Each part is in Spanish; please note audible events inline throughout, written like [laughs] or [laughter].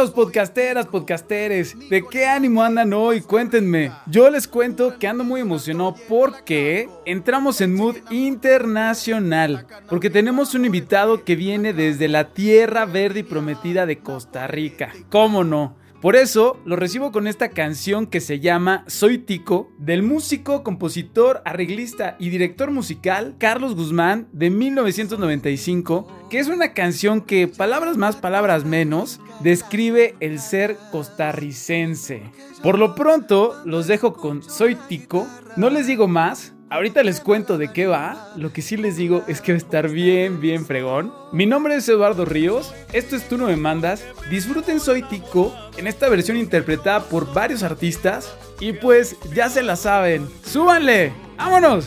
Podcasteros, podcasteras, podcasteres, ¿de qué ánimo andan hoy? Cuéntenme. Yo les cuento que ando muy emocionado porque entramos en mood internacional, porque tenemos un invitado que viene desde la tierra verde y prometida de Costa Rica. ¿Cómo no? Por eso lo recibo con esta canción que se llama Soy Tico del músico, compositor, arreglista y director musical Carlos Guzmán de 1995, que es una canción que, palabras más, palabras menos, describe el ser costarricense. Por lo pronto, los dejo con Soy Tico, no les digo más, Ahorita les cuento de qué va. Lo que sí les digo es que va a estar bien, bien fregón. Mi nombre es Eduardo Ríos. Esto es Tú no me mandas. Disfruten Soy Tico en esta versión interpretada por varios artistas. Y pues ya se la saben. ¡Súbanle! ¡Vámonos!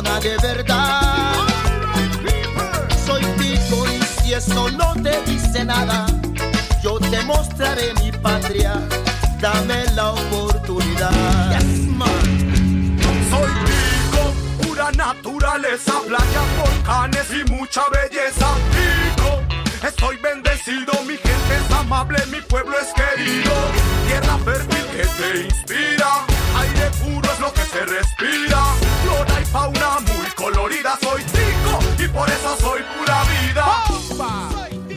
De verdad. Soy pico y si eso no te dice nada, yo te mostraré mi patria. Dame la oportunidad. Soy pico, pura naturaleza, playas, volcanes y mucha belleza. Pico, estoy bendecido, mi gente es amable, mi pueblo es querido. Tierra fértil que te inspira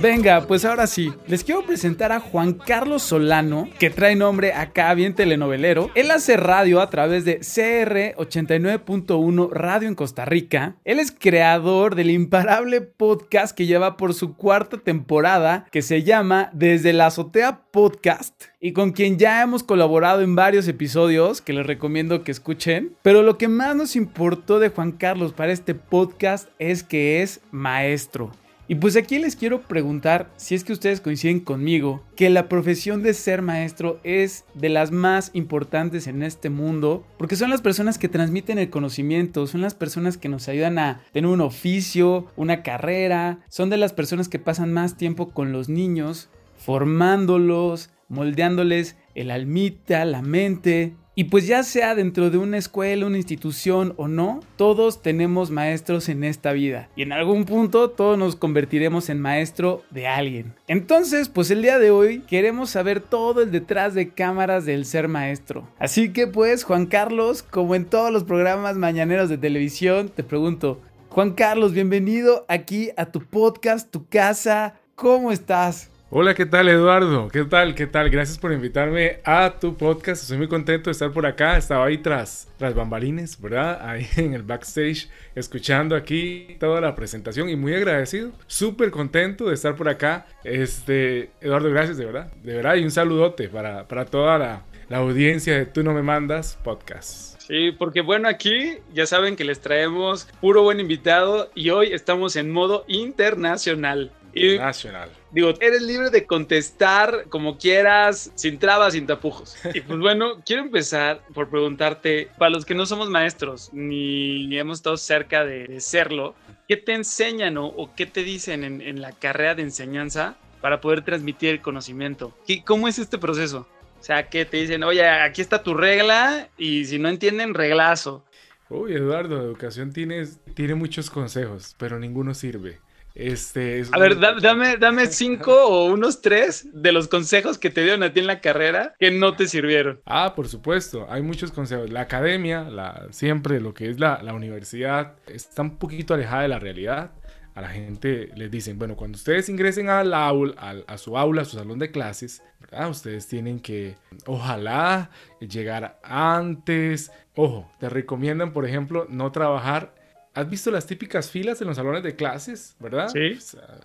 Venga, pues ahora sí, les quiero presentar a Juan Carlos Solano, que trae nombre acá bien telenovelero. Él hace radio a través de CR 89.1 Radio en Costa Rica. Él es creador del imparable podcast que lleva por su cuarta temporada, que se llama Desde la Azotea Podcast, y con quien ya hemos colaborado en varios episodios que les recomiendo que escuchen. Pero lo que más nos importó de Juan Carlos para este podcast es que es maestro. Y pues aquí les quiero preguntar si es que ustedes coinciden conmigo que la profesión de ser maestro es de las más importantes en este mundo, porque son las personas que transmiten el conocimiento, son las personas que nos ayudan a tener un oficio, una carrera, son de las personas que pasan más tiempo con los niños, formándolos, moldeándoles el almita, la mente, y pues ya sea dentro de una escuela, una institución o no, todos tenemos maestros en esta vida. Y en algún punto todos nos convertiremos en maestro de alguien. Entonces, pues el día de hoy queremos saber todo el detrás de cámaras del ser maestro. Así que pues, Juan Carlos, como en todos los programas mañaneros de televisión, te pregunto, Juan Carlos, bienvenido aquí a tu podcast, tu casa. ¿Cómo estás? Hola, ¿qué tal Eduardo? ¿Qué tal? ¿Qué tal? Gracias por invitarme a tu podcast. Estoy muy contento de estar por acá. Estaba ahí tras, tras bambalines, ¿verdad? Ahí [laughs] en el backstage, escuchando aquí toda la presentación y muy agradecido. Súper contento de estar por acá. Este, Eduardo, gracias de verdad. De verdad, y un saludote para, para toda la, la audiencia de Tú No Me Mandas podcast. Sí, porque bueno, aquí ya saben que les traemos puro buen invitado y hoy estamos en modo internacional. Nacional. Digo, eres libre de contestar como quieras, sin trabas, sin tapujos. Y pues bueno, quiero empezar por preguntarte, para los que no somos maestros, ni hemos estado cerca de, serlo, ¿qué te enseñan o, qué te dicen en, la carrera de enseñanza para poder transmitir el conocimiento? ¿Cómo es este proceso? O sea, que te dicen, oye, aquí está tu regla y si no entienden, reglazo. Uy, Eduardo, educación tiene, tiene muchos consejos, pero ninguno sirve. Este, a ver, dame, dame cinco [laughs] o unos tres de los consejos que te dieron a ti en la carrera que no te sirvieron. Ah, por supuesto, hay muchos consejos. La academia, la, siempre lo que es la, la universidad, está un poquito alejada de la realidad. A la gente les dicen, bueno, cuando ustedes ingresen al aula, a, su aula, a su salón de clases, ustedes tienen que, ojalá, llegar antes. Ojo, te recomiendan, por ejemplo, no trabajar ¿Has visto las típicas filas en los salones de clases, verdad? Sí.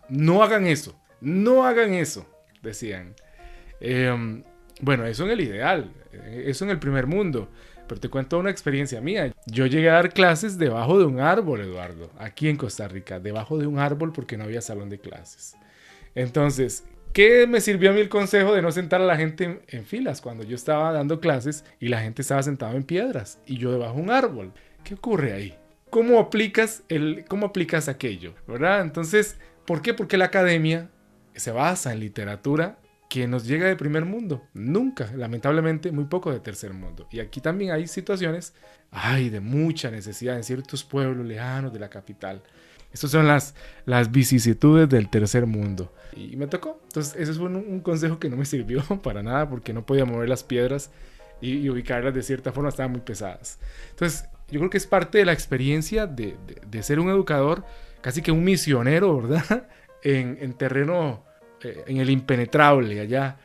no hagan eso, no hagan eso, decían. Em, bueno, eso en el ideal, eso en el primer mundo. Pero te cuento una experiencia mía. Yo llegué a dar clases debajo de un árbol, Eduardo, aquí en Costa Rica, debajo de un árbol porque no había salón de clases. Entonces, ¿Qué me sirvió a mí el consejo de no sentar a la gente en, en, filas cuando yo estaba dando clases y la gente estaba sentada en piedras y yo debajo de un árbol? ¿Qué ocurre ahí? ¿Cómo aplicas, el, cómo aplicas aquello? ¿Verdad? Entonces, ¿por qué? Porque la academia se basa en literatura que nos llega de primer mundo. Nunca, lamentablemente, muy poco de tercer mundo. Y aquí también hay situaciones, ay, de mucha necesidad en ciertos pueblos lejanos de la capital. Estas son las, las vicisitudes del tercer mundo. Y me tocó. Entonces, ese fue un, un consejo que no me sirvió [laughs] para nada porque no podía mover las piedras y, y, ubicarlas de cierta forma, estaban muy pesadas. Entonces, yo creo que es parte de la experiencia de, de, de ser un educador, casi que un misionero, ¿verdad? [laughs] En, en terreno eh, en el impenetrable allá.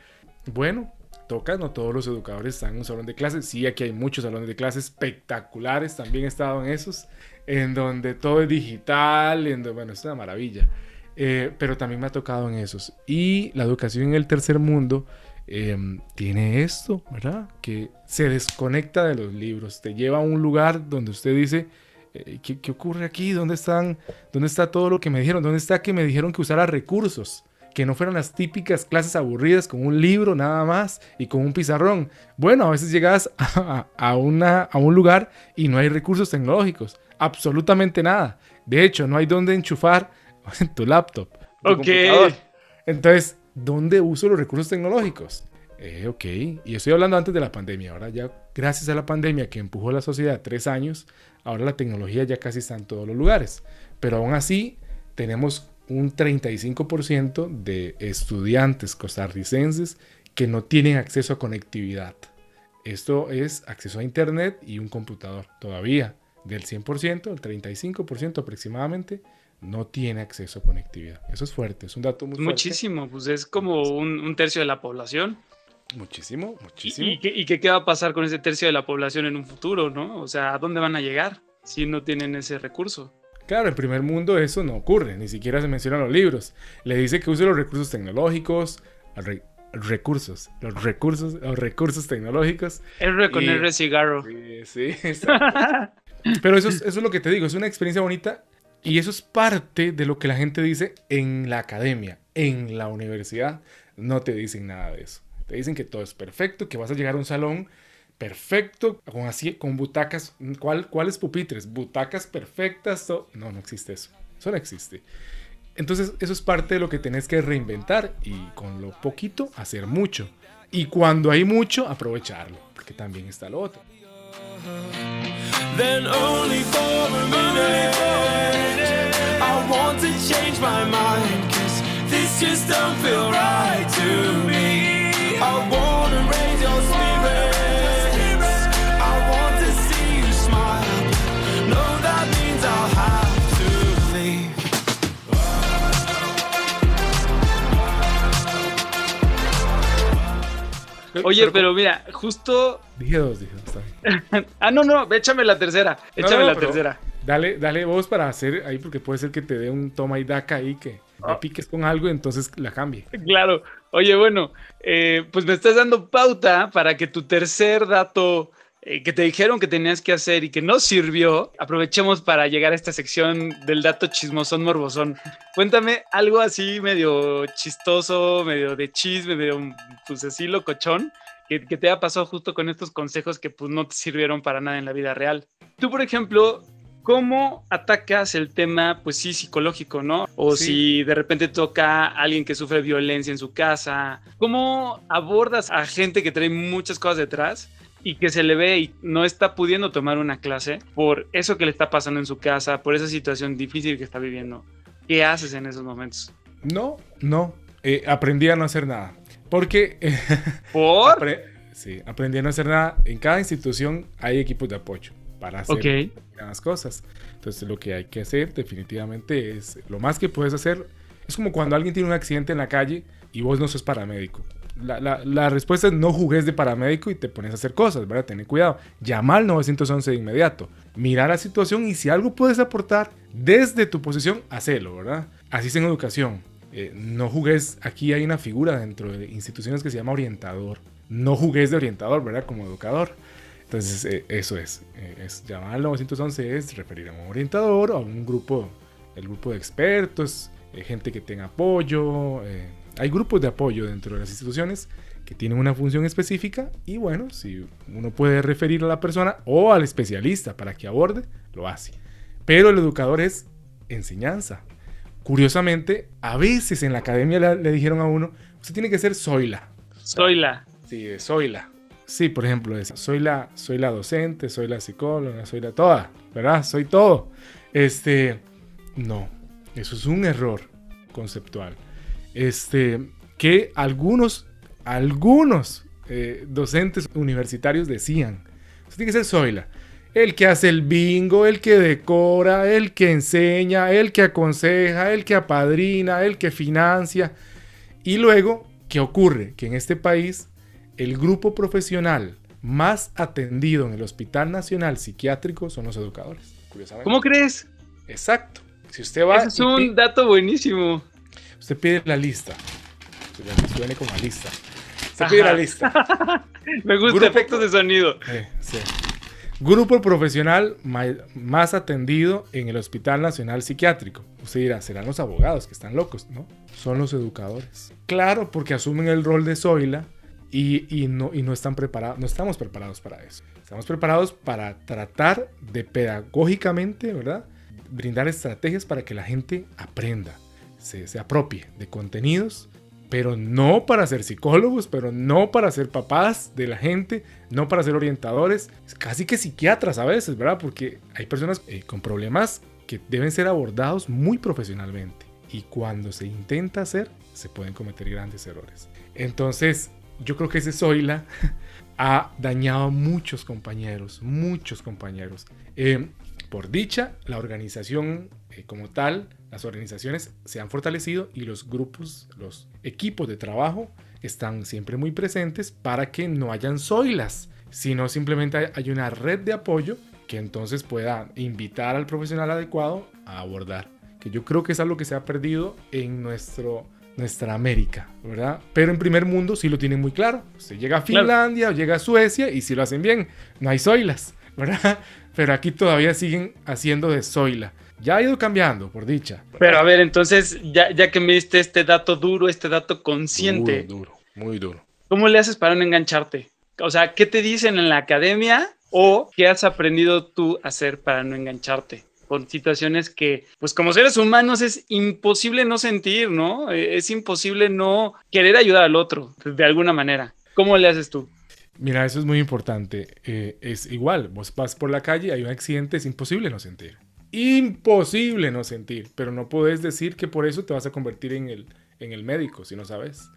Bueno, toca, no todos los educadores están en un salón de clases. Sí, aquí hay muchos salones de clases espectaculares, también he estado en esos, en donde todo es digital, en donde, bueno, es una maravilla. Eh, pero también me ha tocado en esos. Y la educación en el tercer mundo eh, tiene esto, ¿verdad? Que se desconecta de los libros, te lleva a un lugar donde usted dice, eh, ¿qué, ¿qué, ocurre aquí? ¿Dónde, están, ¿Dónde está todo lo que me dijeron? ¿Dónde está que me dijeron que usara recursos? que no fueran las típicas clases aburridas con un libro nada más y con un pizarrón. Bueno, a veces llegas [laughs] a, a, una, a un lugar y no hay recursos tecnológicos, absolutamente nada. De hecho, no hay dónde enchufar [laughs] tu laptop. Tu ok. Computador. Entonces, ¿dónde uso los recursos tecnológicos? Eh, ok, y estoy hablando antes de la pandemia. Ahora ya, gracias a la pandemia que empujó la sociedad tres años, ahora la tecnología ya casi está en todos los lugares. Pero aún así, tenemos un 35% de estudiantes costarricenses que no tienen acceso a conectividad. Esto es acceso a Internet y un computador. Todavía del 100%, el 35% aproximadamente, no tiene acceso a conectividad. Eso es fuerte, es un dato muy fuerte. Muchísimo, pues es como un, un tercio de la población. Muchísimo, muchísimo. ¿Y, y, qué, ¿Y, qué, va a pasar con ese tercio de la población en un futuro, no? O sea, ¿a dónde van a llegar si no tienen ese recurso? Claro, en primer mundo eso no ocurre, ni siquiera se mencionan los libros. Le dice que use los recursos tecnológicos, re, recursos, los recursos, los recursos tecnológicos. R con y, R cigarro. Sí, sí [laughs] Pero eso es, eso es lo que te digo, es una experiencia bonita y eso es parte de lo que la gente dice en la academia, en la universidad. No te dicen nada de eso. Te dicen que todo es perfecto, que vas a llegar a un salón perfecto, con así, con butacas, ¿cuál, ¿cuáles pupitres? Butacas perfectas, no, no existe eso, eso no existe. Entonces eso es parte de lo que tenés que reinventar y con lo poquito hacer mucho. Y cuando hay mucho, aprovecharlo, porque también está lo otro. Then only for want to change my mind, cause this just don't feel right to me. I wanna raise your spirit. Oye, pero, pero, mira, justo. Dije dos, dije dos. [laughs] ah, no, no, échame la tercera. Échame no, no, la tercera. Dale, dale vos para hacer ahí, porque puede ser que te dé un toma y daca ahí que me oh. piques con algo y entonces la cambie. Claro. Oye, bueno, eh, pues me estás dando pauta para que tu tercer dato eh, que te dijeron que tenías que hacer y que no sirvió, aprovechemos para llegar a esta sección del dato chismosón morbosón. Cuéntame algo así medio chistoso, medio de chisme, medio pues así locochón, que, que te haya pasado justo con estos consejos que pues no te sirvieron para nada en la vida real. Tú, por ejemplo, ¿cómo atacas el tema, pues sí, psicológico, ¿no? O sí. si de repente toca a alguien que sufre violencia en su casa, ¿cómo abordas a gente que trae muchas cosas detrás? y que se le ve y no está pudiendo tomar una clase por eso que le está pasando en su casa, por esa situación difícil que está viviendo. ¿Qué haces en esos momentos? No, no. Eh, aprendí a no hacer nada. Porque... [laughs] ¿Por? Apre sí, aprendí a no hacer nada. En cada institución hay equipos de apoyo para hacer okay. Las cosas. Entonces lo que hay que hacer definitivamente es, lo más que puedes hacer, es como cuando alguien tiene un accidente en la calle y vos no sos paramédico la, la, respuesta es no jugues de paramédico y te pones a hacer cosas, ¿verdad? Ten cuidado. Llama al 911 de inmediato. Mira la situación y si algo puedes aportar desde tu posición, hacelo, ¿verdad? Así es en educación. Eh, no jugues, aquí hay una figura dentro de instituciones que se llama orientador. No jugues de orientador, ¿verdad? Como educador. Entonces, eh, eso es. Eh, es. Llamar al 911 es referir a un orientador o a un grupo, el grupo de expertos, eh, gente que tenga apoyo, hay grupos de apoyo dentro de las instituciones que tienen una función específica y bueno, si uno puede referir a la persona o al especialista para que aborde, lo hace. Pero el educador es enseñanza. Curiosamente, a veces en la academia le, le dijeron a uno, usted tiene que ser Zoila. Zoila. Sí, Zoila. Sí, por ejemplo, es, soy, la, soy la docente, soy la psicóloga, soy la toda, ¿verdad? Soy todo. Este, no, eso es un error conceptual. Este, que algunos, algunos eh, docentes universitarios decían, tiene que ser Zoila. El que hace el bingo, el que decora, el que enseña, el que aconseja, el que apadrina, el que financia. Y luego, ¿qué ocurre? Que en este país el grupo profesional más atendido en el Hospital Nacional Psiquiátrico son los educadores. Curiosamente. ¿Cómo crees? Exacto. Si usted va. Ese es un dato buenísimo. Usted pide la lista. Usted viene con la lista. Usted pide la lista. [laughs] Me gusta grupo, efectos de sonido. Eh, sí. Grupo profesional más atendido en el Hospital Nacional Psiquiátrico. Usted dirá, serán los abogados que están locos, ¿no? Son los educadores. Claro, porque asumen el rol de Zoila y, y, no, y no están preparados, no estamos preparados para eso. Estamos preparados para tratar de pedagógicamente, ¿verdad? Brindar estrategias para que la gente aprenda, se, se apropie de contenidos, pero no para ser psicólogos, pero no para ser papás de la gente, no para ser orientadores, casi que psiquiatras a veces, ¿verdad? Porque hay personas eh, con problemas que deben ser abordados muy profesionalmente. Y cuando se intenta hacer, se pueden cometer grandes errores. Entonces, yo creo que ese Zoila [laughs] ha dañado a muchos compañeros, muchos compañeros. Eh, por dicha, la organización eh, como tal, las organizaciones se han fortalecido y los grupos, los equipos de trabajo están siempre muy presentes para que no hayan Zoilas, sino simplemente hay una red de apoyo que entonces pueda invitar al profesional adecuado a abordar. Que yo creo que es algo que se ha perdido en nuestro nuestra América, ¿verdad? Pero en primer mundo sí lo tienen muy claro. Se llega a Finlandia claro. o llega a Suecia y si lo hacen bien, no hay zoilas, ¿verdad? [laughs] Pero aquí todavía siguen haciendo de zoila. Ya ha ido cambiando, por dicha. Pero a ver, entonces, ya, ya que me diste este dato duro, este dato consciente. Duro, duro, muy duro. ¿Cómo le haces para no engancharte? O sea, ¿qué te dicen en la academia o qué has aprendido tú a hacer para no engancharte? Con situaciones que, pues como seres humanos es imposible no sentir, ¿no? Es imposible no querer ayudar al otro de alguna manera. ¿Cómo le haces tú? Mira, eso es muy importante. Eh, es igual, vos vas por la calle, hay un accidente, es imposible no sentir. Imposible no sentir, pero no puedes decir que por eso te vas a convertir en el, en el médico si no sabes.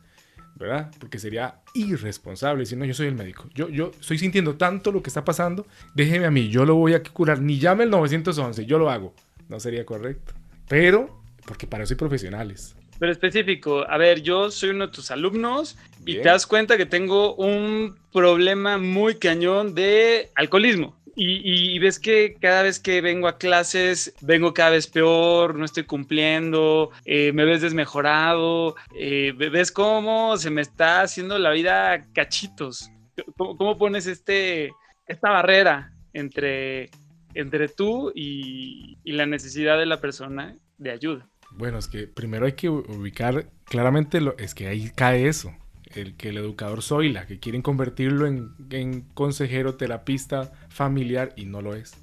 ¿Verdad? Porque sería irresponsable si no, yo soy el médico. Yo, yo estoy sintiendo tanto lo que está pasando, déjeme a mí, yo lo voy a curar. Ni llame el 911, yo lo hago. No sería correcto. Pero, porque para eso hay profesionales. Pero específico, a ver, yo soy uno de tus alumnos Bien. y te das cuenta que tengo un problema muy cañón de alcoholismo. Y, y, ves que cada vez que vengo a clases vengo cada vez peor, no estoy cumpliendo, eh, me ves desmejorado, eh, ves cómo se me está haciendo la vida cachitos. ¿Cómo, cómo pones este, esta barrera entre, entre tú y, y la necesidad de la persona de ayuda? Bueno, es que primero hay que ubicar claramente, lo, es que ahí cae eso el que el educador Zoila, que quieren convertirlo en, en, consejero, terapista familiar y no lo es.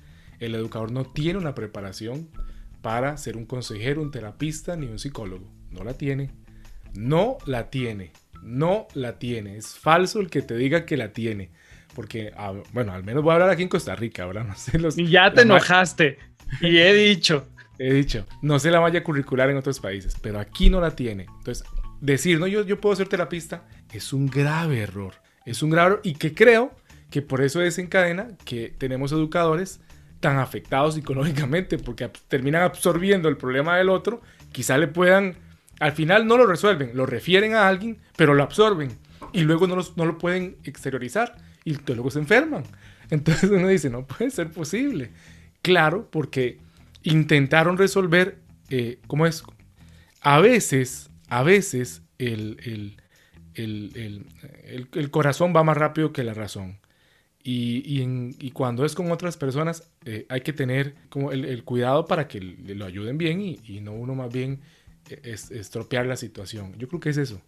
El educador no tiene una preparación para ser un consejero, un terapista ni un psicólogo. No la tiene. No la tiene. No la tiene. Es falso el que te diga que la tiene. Porque, bueno, al menos voy a hablar aquí en Costa Rica, ahora [laughs] no sé los... Y ya te enojaste. y he dicho. He dicho, no sé la malla curricular en otros países, pero aquí no la tiene. Entonces, decir, no, yo, yo puedo ser terapista, es un grave error. Es un grave error y que creo que por eso desencadena que tenemos educadores tan afectados psicológicamente, porque terminan absorbiendo el problema del otro, quizá le puedan, al final no lo resuelven, lo refieren a alguien, pero lo absorben y luego no, los, no lo pueden exteriorizar y luego se enferman. [laughs] Entonces uno dice, no puede ser posible. Claro, porque intentaron resolver, eh, ¿cómo es? A veces, a veces el, el, el, el, corazón va más rápido que la razón. Y, y, en, y cuando es con otras personas, eh, hay que tener como el, cuidado para que lo ayuden bien y, y, no uno más bien es- estropear la situación. Yo creo que es eso.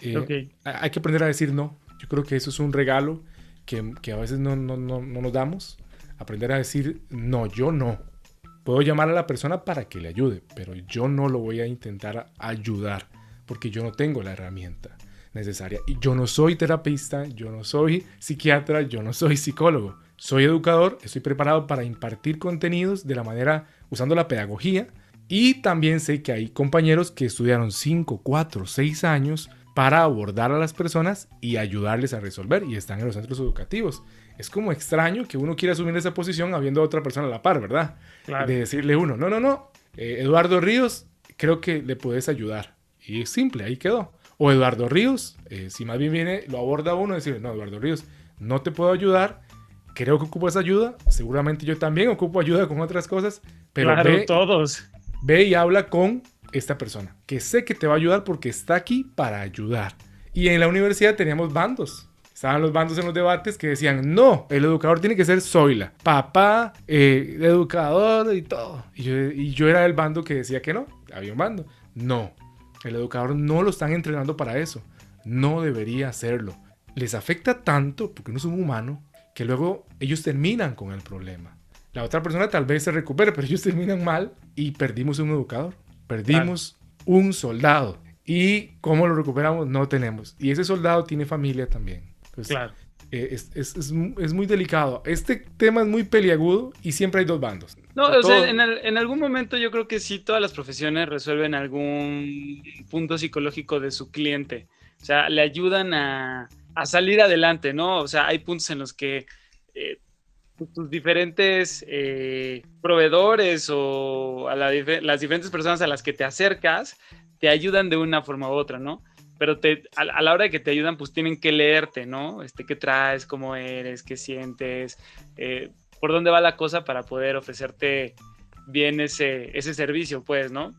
Eh, Hay que aprender a decir no. Yo creo que eso es un regalo que, que a veces no, no, no, no nos damos. Aprender a decir no, yo no. Puedo llamar a la persona para que le ayude, pero yo no lo voy a intentar ayudar porque yo no tengo la herramienta necesaria. Y yo no soy terapista, yo no soy psiquiatra, yo no soy psicólogo. Soy educador, estoy preparado para impartir contenidos de la manera usando la pedagogía y también sé que hay compañeros que estudiaron 5, 4, 6 años para abordar a las personas y ayudarles a resolver y están en los centros educativos. Es como extraño que uno quiera asumir esa posición habiendo a otra persona a la par, ¿verdad? Claro. De decirle uno, no, no, no, eh, Eduardo Ríos, creo que le puedes ayudar. Y es simple, ahí quedó. O Eduardo Ríos, eh, si más bien viene, lo aborda uno y decirle, no, Eduardo Ríos, no te puedo ayudar, creo que ocupas ayuda, seguramente yo también ocupo ayuda con otras cosas, pero claro, ve, todos. ve y habla con esta persona, que sé que te va a ayudar porque está aquí para ayudar. Y en la universidad teníamos bandos. Estaban los bandos en los debates que decían, no, el educador tiene que ser Zoila, papá, eh, educador y todo. Y yo, y yo era el bando que decía que no, había un bando. No, el educador no lo están entrenando para eso. No debería hacerlo. Les afecta tanto, porque no es un humano, que luego ellos terminan con el problema. La otra persona tal vez se recupere, pero ellos terminan mal y perdimos un educador. Perdimos un soldado. ¿Y cómo lo recuperamos? No tenemos. Y ese soldado tiene familia también. Entonces, Claro. Eh, es, es- es mu- es muy delicado. Este tema es muy peliagudo y siempre hay dos bandos. No, o sea, en, al- en algún momento yo creo que sí todas las profesiones resuelven algún punto psicológico de su cliente. O sea, le ayudan a, a salir adelante, ¿no? O sea, hay puntos en los que eh, tus- tus diferentes eh, proveedores o a la dife- las diferentes personas a las que te acercas te ayudan de una forma u otra, ¿no? Pero te, a, a la hora de que te ayudan, pues tienen que leerte, ¿no? Este, ¿Qué traes? ¿Cómo eres? ¿Qué sientes? Eh, por dónde va la cosa para poder ofrecerte bien ese, ese servicio, pues, ¿no?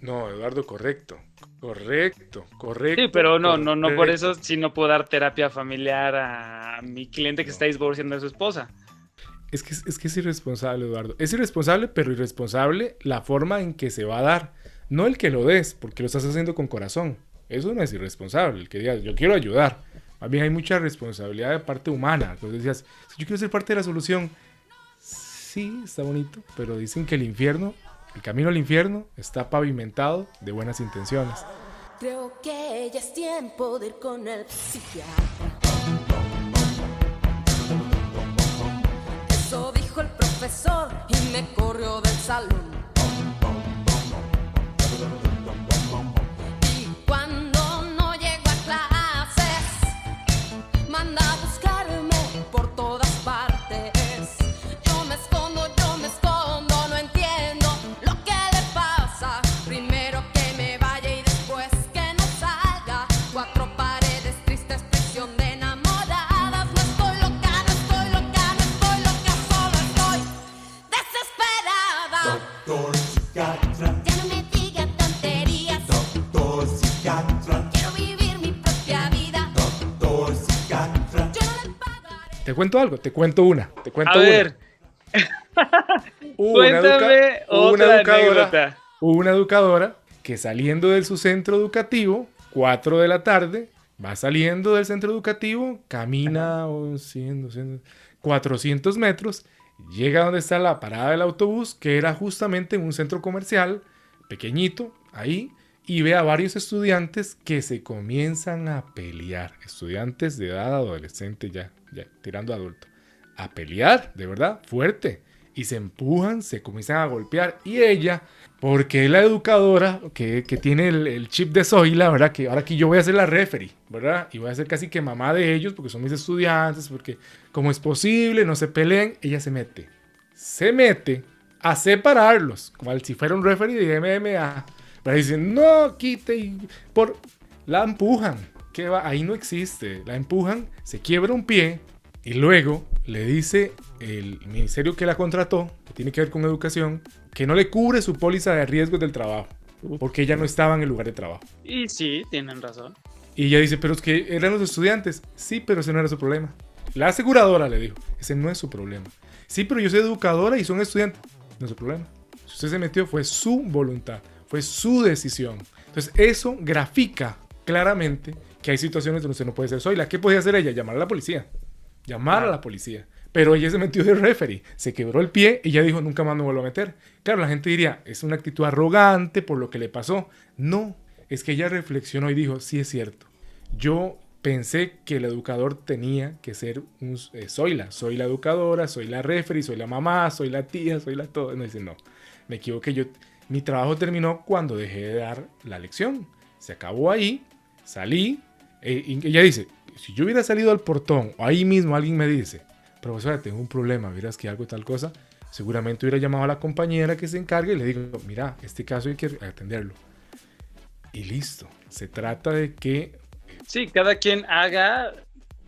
No, Eduardo, correcto. Correcto, correcto. Sí, pero no, no, no por eso sí no puedo dar terapia familiar a mi cliente que está divorciando de su esposa. Es que, es que es irresponsable, Eduardo. Es irresponsable, pero irresponsable la forma en que se va a dar. No el que lo des, porque lo estás haciendo con corazón. Eso no es irresponsable. El que digas, yo quiero ayudar. Más bien hay mucha responsabilidad de parte humana. Entonces decías, yo quiero ser parte de la solución. Sí, está bonito, pero dicen que el infierno, el camino al infierno, está pavimentado de buenas intenciones. Creo que ya es tiempo de ir con el psiquiatra. Eso dijo el profesor y me corrió del salón. Cuento algo, te cuento una. Te cuento A una. ver, [laughs] una educa- cuéntame una otra educadora- anécdota. Hubo una educadora que saliendo de su centro educativo, 4 de la tarde, va saliendo del centro educativo, camina oh, 100, 200, 400 metros, llega donde está la parada del autobús, que era justamente en un centro comercial, pequeñito, ahí, y ve a varios estudiantes que se comienzan a pelear, estudiantes de edad adolescente ya, ya tirando adulto, a pelear, de verdad, fuerte y se empujan, se comienzan a golpear. Y ella, porque es la educadora que, que tiene el, el chip de Zoila, ¿verdad? Que ahora aquí yo voy a ser la referee, ¿verdad? Y voy a ser casi que mamá de ellos porque son mis estudiantes, porque como es posible, no se peleen, ella se mete. Se mete a separarlos, como si fuera un referee de MMA. Pero dicen, no, quite y por... La empujan. ¿Qué va? Ahí no existe. La empujan, se quiebra un pie y luego le dice el ministerio que la contrató, que tiene que ver con educación, que no le cubre su póliza de riesgos del trabajo, porque ella no estaba en el lugar de trabajo. Y sí, tienen razón. Y ella dice, pero es que eran los estudiantes. Sí, pero ese no era su problema. La aseguradora le dijo, ese no es su problema. Sí, pero yo soy educadora y son estudiantes. No es su problema. Si usted se metió fue su voluntad, fue su decisión. Entonces, eso grafica claramente que hay situaciones donde usted no puede ser Zoila. ¿Qué podía hacer ella? Llamar a la policía. Llamar a la policía. Pero ella se metió de referee, se quebró el pie y ya dijo, nunca más me vuelvo a meter. Claro, la gente diría, es una actitud arrogante por lo que le pasó. No, es que ella reflexionó y dijo, sí es cierto. Yo pensé que el educador tenía que ser un, eh, soy la, soy la educadora, soy la referee, soy la mamá, soy la tía, soy la todo. No dice, no, me equivoqué. Yo, mi trabajo terminó cuando dejé de dar la lección. Se acabó ahí, salí. eh, y ella dice, si yo hubiera salido al portón o ahí mismo alguien me dice, profesora, tengo un problema, verás que algo tal cosa, seguramente hubiera llamado a la compañera que se encargue y le digo, mira, este caso hay que atenderlo. Y listo. Se trata de que Sí, cada quien haga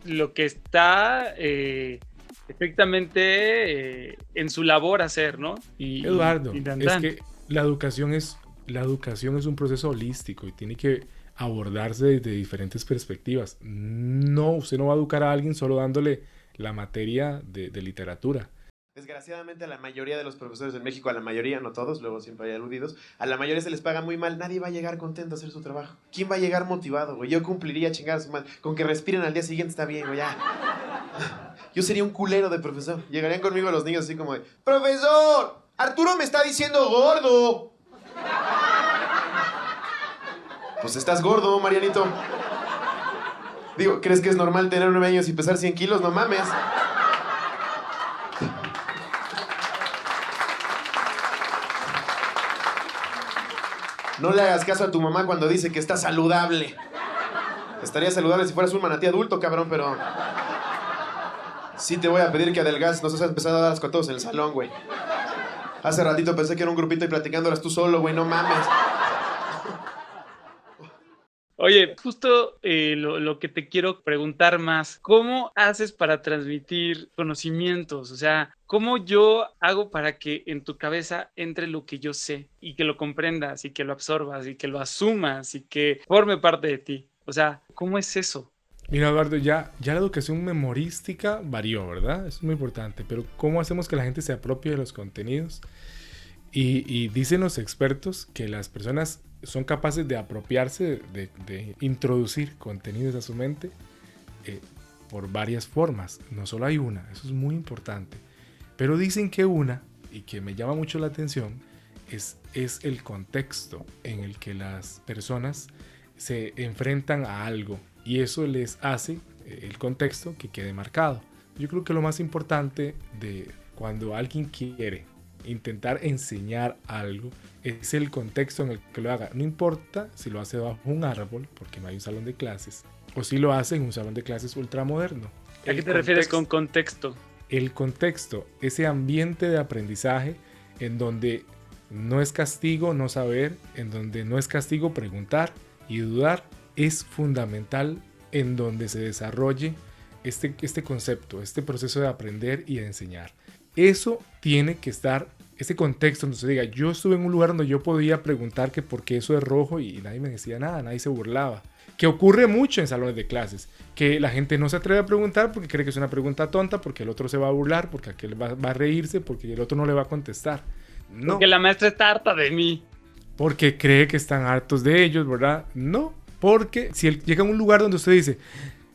lo que está eh, estrictamente eh, en su labor hacer, ¿no? Y, Eduardo, y es que la educación es la educación es un proceso holístico y tiene que abordarse desde diferentes perspectivas. No, usted no va a educar a alguien solo dándole la materia de, de literatura. Desgraciadamente a la mayoría de los profesores en México, a la mayoría, no todos, luego siempre hay aludidos, a la mayoría se les paga muy mal, nadie va a llegar contento a hacer su trabajo. ¿Quién va a llegar motivado? Yo cumpliría chingar su madre. Con que respiren al día siguiente está bien, güey, ya. [laughs] Yo sería un culero de profesor. Llegarían conmigo los niños así como de, ¡Profesor! ¡Arturo me está diciendo gordo! Pues estás gordo, Marianito. Digo, ¿crees que es normal tener nueve años y pesar 100 kilos? No mames. No le hagas caso a tu mamá cuando dice que está saludable. Estaría saludable si fueras un manatí adulto, cabrón, pero. Sí te voy a pedir que adelgaces. Nos has empezado a dar asco a todos en el salón, güey. Hace ratito pensé que era un grupito y platicando eras tú solo, güey, no mames. Oye, justo eh, lo, que te quiero preguntar más, ¿cómo haces para transmitir conocimientos? O sea, ¿cómo yo hago para que en tu cabeza entre lo que yo sé y que lo comprendas y que lo absorbas y que lo asumas y que forme parte de ti? O sea, ¿cómo es eso? Mira, Eduardo, ya, ya la educación memorística varió, ¿verdad? Es muy importante, pero ¿cómo hacemos que la gente se apropie de los contenidos? Y dicen los expertos que las personas son capaces de apropiarse, de, introducir contenidos a su mente eh, por varias formas. No solo hay una, eso es muy importante. Pero dicen que una, y que me llama mucho la atención, es, es el contexto en el que las personas se enfrentan a algo y eso les hace eh, el contexto que quede marcado. Yo creo que lo más importante de cuando alguien quiere intentar enseñar algo es el contexto en el que lo haga. No importa si lo hace bajo un árbol, porque no hay un salón de clases, o si lo hace en un salón de clases ultramoderno. ¿A El qué te refieres con contexto- contexto? el contexto, ese ambiente de aprendizaje en donde no es castigo no saber, en donde no es castigo preguntar y dudar, es fundamental en donde se desarrolle este, este concepto, este proceso de aprender y de enseñar. Eso tiene que estar, ese contexto donde se diga, yo estuve en un lugar donde yo podía preguntar que por qué eso es rojo y nadie me decía nada, nadie se burlaba. Que ocurre mucho en salones de clases, que la gente no se atreve a preguntar porque cree que es una pregunta tonta, porque el otro se va a burlar, porque aquel va, va a reírse, porque el otro no le va a contestar. No, Porque la maestra está harta de mí. porque cree que están hartos de ellos, ¿verdad? No, porque si él llega a un lugar donde usted dice,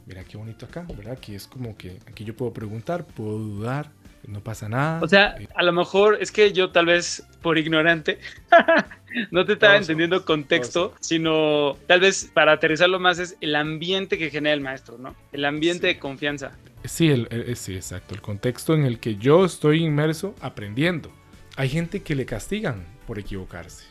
mira qué bonito acá, ¿verdad? Aquí es como que aquí yo puedo preguntar, puedo dudar, no pasa nada. O sea, Eh, a lo mejor es que yo tal vez por ignorante [laughs] no te estaba entendiendo contexto, sino tal vez para aterrizarlo más es el ambiente que genera el maestro, ¿no? El ambiente de confianza. Sí, el- el- sí, exacto. El contexto en el que yo estoy inmerso aprendiendo. Hay gente que le castigan por equivocarse.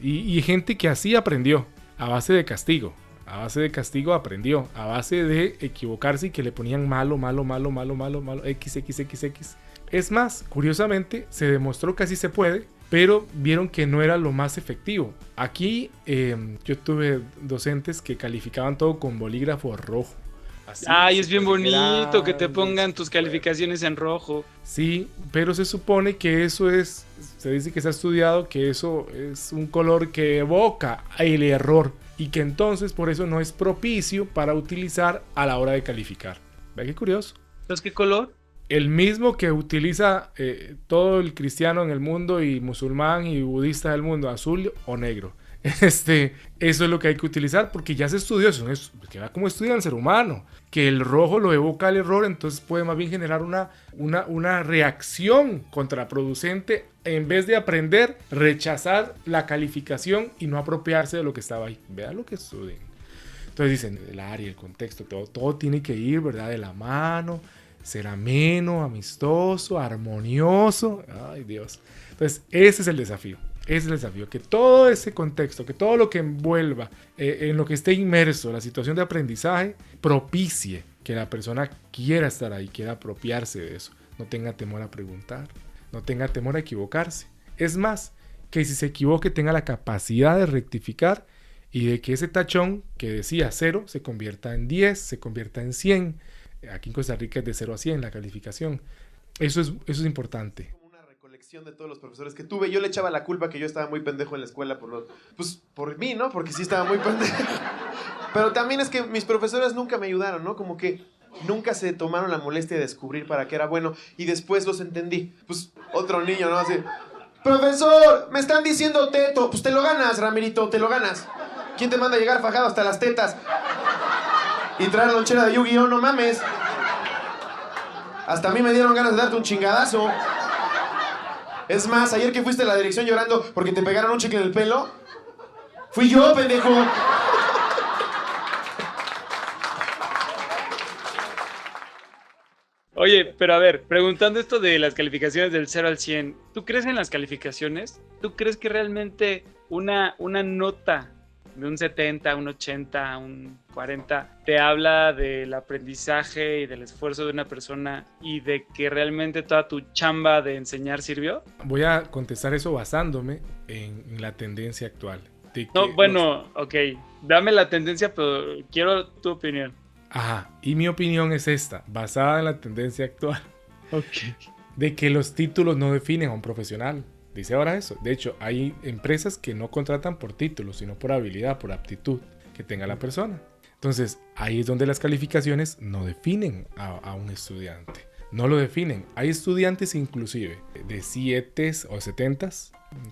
Y, y gente que así aprendió, a base de castigo. A base de castigo aprendió. A base de equivocarse y que le ponían malo, malo, malo, malo, malo, malo, x, x, x, x. Es más, curiosamente, se demostró que así se puede, pero vieron que no era lo más efectivo. Aquí eh, yo tuve docentes que calificaban todo con bolígrafo rojo. Así, Ay, es bien bonito que te pongan tus calificaciones en rojo. Sí, pero se supone que eso es, se dice que se ha estudiado que eso es un color que evoca el error y que entonces por eso no es propicio para utilizar a la hora de calificar. Ve qué curioso. ¿Sabes qué color? El mismo que utiliza eh, todo el cristiano en el mundo y musulmán y budista del mundo, azul o negro. [laughs] Este, eso es lo que hay que utilizar porque ya se estudió eso, es que va como estudia el ser humano, que el rojo lo evoca al error, entonces puede más bien generar una, una, una reacción contraproducente en vez de aprender, rechazar la calificación y no apropiarse de lo que estaba ahí. Vean lo que estudien. Entonces dicen, el área, el contexto, todo, todo tiene que ir, ¿verdad? De la mano, ser ameno, amistoso, armonioso. Ay, Dios. Entonces, ese es el desafío. Ese es el desafío, que todo ese contexto, que todo lo que envuelva, eh, en lo que esté inmerso la situación de aprendizaje, propicie que la persona quiera estar ahí, quiera apropiarse de eso. No tenga temor a preguntar, no tenga temor a equivocarse. Es más, que si se equivoque tenga la capacidad de rectificar y de que ese tachón que decía 0 se convierta en 10, se convierta en 100. Aquí en Costa Rica es de 0 a 100 la calificación. Eso es, eso es importante. Una recolección de todos los profesores que tuve. Yo le echaba la culpa que yo estaba muy pendejo en la escuela por los, pues por mí, ¿no? Porque sí estaba muy pendejo. [laughs] Pero también es que mis profesores nunca me ayudaron, ¿no? Como que nunca se tomaron la molestia de descubrir para qué era bueno y después los entendí. Pues otro niño, ¿no? Así, profesor, me están diciendo teto. Pues te lo ganas, Ramirito, te lo ganas. ¿Quién te manda a llegar fajado hasta las tetas? Y traer lonchera de Yu-Gi-Oh, no mames. Hasta a mí me dieron ganas de darte un chingadazo. Es más, ayer que fuiste a la dirección llorando porque te pegaron un chicle en el pelo, fui yo, pendejo. Oye, pero a ver, preguntando esto de las calificaciones del 0 al 100, ¿tú crees en las calificaciones? ¿Tú crees que realmente una, una nota de un 70, un 80, un 40 te habla del aprendizaje y del esfuerzo de una persona y de que realmente toda tu chamba de enseñar sirvió? Voy a contestar eso basándome en, la tendencia actual. No, los- bueno, ok, dame la tendencia, pero quiero tu opinión. Ajá, y mi opinión es esta, basada en la tendencia actual, Ok. de que los títulos no definen a un profesional. Dice ahora eso. De hecho, hay empresas que no contratan por títulos, sino por habilidad, por aptitud que tenga la persona. Entonces, ahí es donde las calificaciones no definen a, un estudiante. No lo definen. Hay estudiantes inclusive de 7 o 70,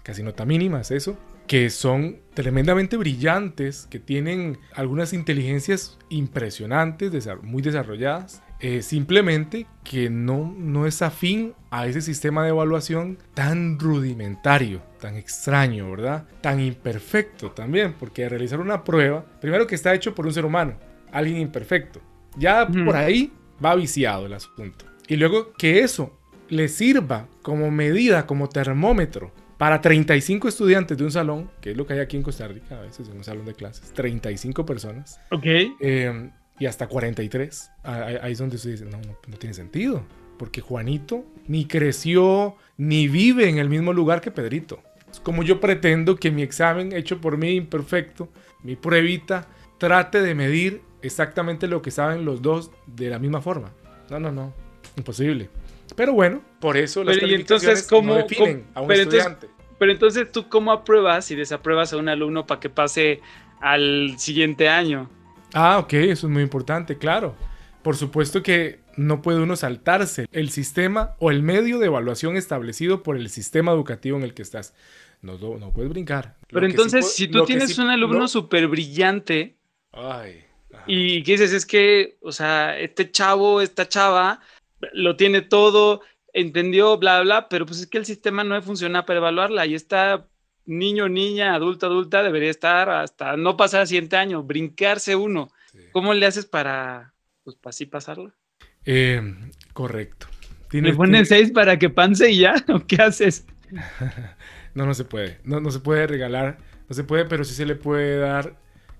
casi nota mínimas eso, que son tremendamente brillantes, que tienen algunas inteligencias impresionantes, muy desarrolladas, eh, simplemente que no, no es afín a ese sistema de evaluación tan rudimentario, tan extraño, ¿verdad? Tan imperfecto también, porque realizar una prueba, primero que está hecho por un ser humano, alguien imperfecto, ya por ahí va viciado el asunto. Y luego que eso le sirva como medida, como termómetro para 35 estudiantes de un salón, que es lo que hay aquí en Costa Rica a veces en un salón de clases, 35 personas, Ok. eh, y hasta 43. Ah, Ahí, es donde se dice, no, no, no tiene sentido. Porque Juanito ni creció ni vive en el mismo lugar que Pedrito. Es como yo pretendo que mi examen hecho por mí imperfecto, mi pruebita, trate de medir exactamente lo que saben los dos de la misma forma. No, no, no. Imposible. Pero bueno, por eso las Pero, ¿y calificaciones entonces cómo- no definen cómo- a un pero entonces- estudiante. Pero entonces, ¿tú cómo apruebas y desapruebas a un alumno para que pase al siguiente año? Ah, ok, eso es muy importante, claro. Por supuesto que no puede uno saltarse el sistema o el medio de evaluación establecido por el sistema educativo en el que estás. No, no, no puedes brincar. Pero entonces, si tú tienes sí- un alumno súper brillante Ay, y que dices, es que, o sea, este chavo, esta chava, lo tiene todo, entendió, bla, bla, pero pues es que el sistema no funciona para evaluarla y está niño, niña, adulto, adulta, debería estar hasta no pasar a siguiente año, brincarse uno. Sí. ¿Cómo le haces para, pues, para así pasarlo? Eh, correcto. ¿Le ponen tienes- seis para que panse y ya? ¿O qué haces? [laughs] No, no se puede. No, no se puede regalar. No se puede, pero sí se le puede dar.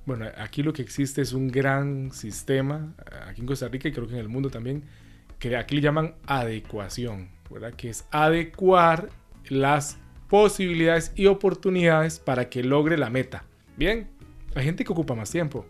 Bueno, aquí lo que existe es un gran sistema, aquí en Costa Rica y creo que en el mundo también, que aquí le llaman adecuación, ¿verdad? Que es adecuar las posibilidades y oportunidades para que logre la meta. Bien, hay gente que ocupa más tiempo.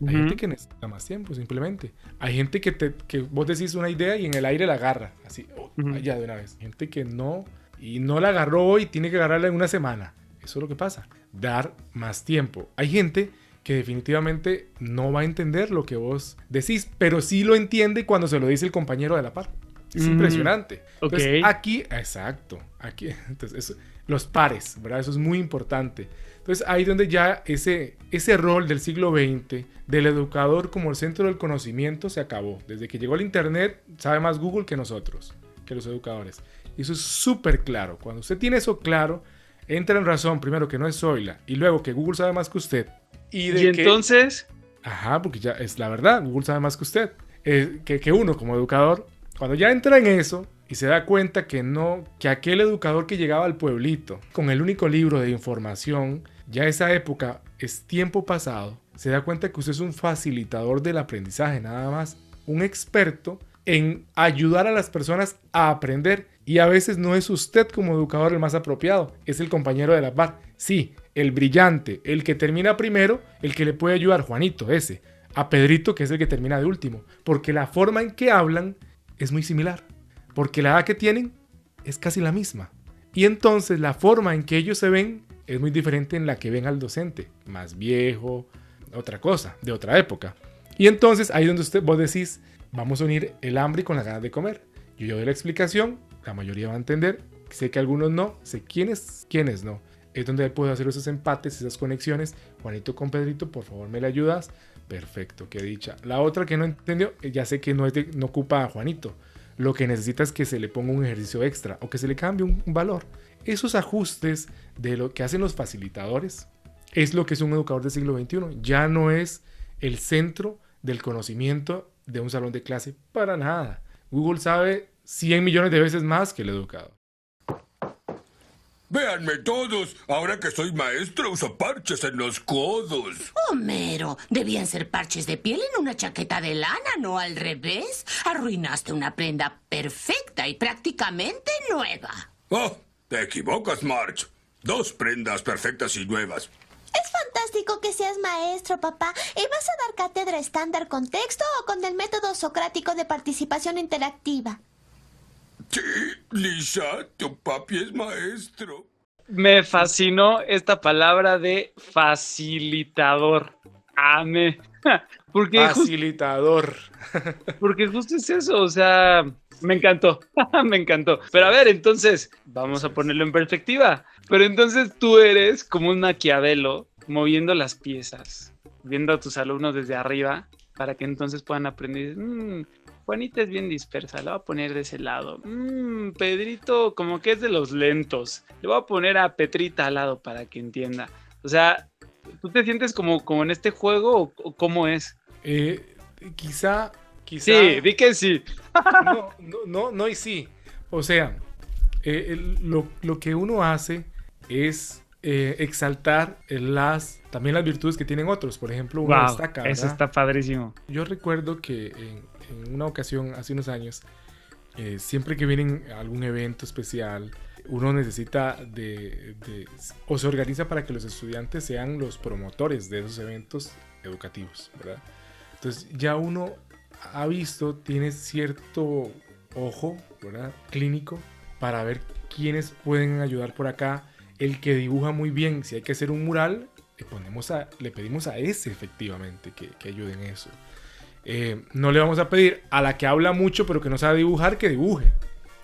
Hay Ujú. gente que necesita más tiempo, simplemente. Hay gente que, te, que vos decís una idea y en el aire la agarra, así, oh, ya de una vez. Gente que no, y no la agarró y tiene que agarrarla en una semana. Eso es lo que pasa. Dar más tiempo. Hay gente que definitivamente no va a entender lo que vos decís, pero sí lo entiende cuando se lo dice el compañero de la par. Es Mm, impresionante. Entonces, ok. aquí, exacto, aquí, [laughs] entonces, eso- los pares, ¿verdad? Eso es muy importante. Entonces ahí donde ya ese, ese rol del siglo XX, del educador como el centro del conocimiento, se acabó. Desde que llegó el Internet, sabe más Google que nosotros, que los educadores. Y eso es súper claro. Cuando usted tiene eso claro, entra en razón, primero que no es Zoila, y luego que Google sabe más que usted. Y, de Y que- entonces, Ajá, porque ya es la verdad, Google sabe más que usted. Eh, que, que uno como educador, cuando ya entra en eso y se da cuenta que no, que aquel educador que llegaba al pueblito con el único libro de información, ya esa época es tiempo pasado, se da cuenta que usted es un facilitador del aprendizaje, nada más, un experto en ayudar a las personas a aprender y a veces no es usted como educador el más apropiado, es el compañero de la par. Sí, el brillante, el que termina primero, el que le puede ayudar, Juanito, ese, a Pedrito, que es el que termina de último, porque la forma en que hablan es muy similar, porque la edad que tienen es casi la misma. Y entonces la forma en que ellos se ven es muy diferente en la que ven al docente, más viejo, otra cosa, de otra época. Y entonces ahí es donde usted, vos decís, vamos a unir el hambre con las ganas de comer. Yo doy la explicación, la mayoría va a entender, sé que algunos no, sé quiénes, quiénes no. Es donde puedo hacer esos empates, esas conexiones. Juanito con Pedrito, por favor, ¿me le ayudas? Perfecto, qué dicha. La otra que no entendió, eh, ya sé que no, es de- no ocupa a Juanito. Lo que necesita es que se le ponga un ejercicio extra o que se le cambie un, valor. Esos ajustes de lo que hacen los facilitadores es lo que es un educador del siglo XXI. Ya no es el centro del conocimiento de un salón de clase para nada. Google sabe 100 millones de veces más que el educador. Véanme todos, ahora que soy maestro uso parches en los codos. Homero, debían ser parches de piel en una chaqueta de lana, no al revés. Arruinaste una prenda perfecta y prácticamente nueva. Oh, te equivocas, March. Dos prendas perfectas y nuevas. Es fantástico que seas maestro, papá. ¿Y vas a dar cátedra estándar con texto o con el método socrático de participación interactiva? Sí, Lisa, tu papi es maestro. me fascinó esta palabra de facilitador. Ame. [laughs] Porque, Facilitador. [laughs] porque justo es eso, o sea, me encantó, [laughs] me encantó. Pero a ver, entonces, vamos a ponerlo en perspectiva. Pero entonces tú eres como un maquiavelo moviendo las piezas, viendo a tus alumnos desde arriba para que entonces puedan aprender. "Mm, Juanita es bien dispersa, la voy a poner de ese lado. "Mm, Pedrito como que es de los lentos. Le voy a poner a Petrita al lado para que entienda. O sea, ¿tú te sientes como, como en este juego o, cómo es? Eh, quizá, quizá. Sí, di que sí. no, no, no, no y sí. O sea, eh, el- lo, lo que uno hace es eh, exaltar las, también las virtudes que tienen otros. Por ejemplo, uno Wow, destaca. eso está padrísimo. Yo recuerdo que en, en una ocasión, hace unos años, eh, siempre que vienen a algún evento especial, uno necesita de, de- o se organiza para que los estudiantes sean los promotores de esos eventos educativos, ¿verdad? Entonces ya uno ha visto, tiene cierto ojo, ¿verdad? Clínico para ver quiénes pueden ayudar por acá. El que dibuja muy bien, si hay que hacer un mural, le, ponemos a, le pedimos a ese efectivamente que, que ayude en eso. Eh, no le vamos a pedir a la que habla mucho pero que no sabe dibujar que dibuje.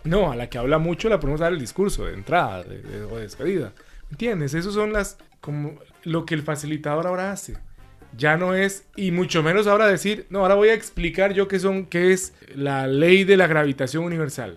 No, a la que habla mucho la podemos dar el discurso de entrada de- de- o de despedida. ¿Entiendes? Esas son las como lo que el facilitador ahora hace. Ya no es, y mucho menos ahora decir, no, ahora voy a explicar yo qué son, qué es la ley de la gravitación universal.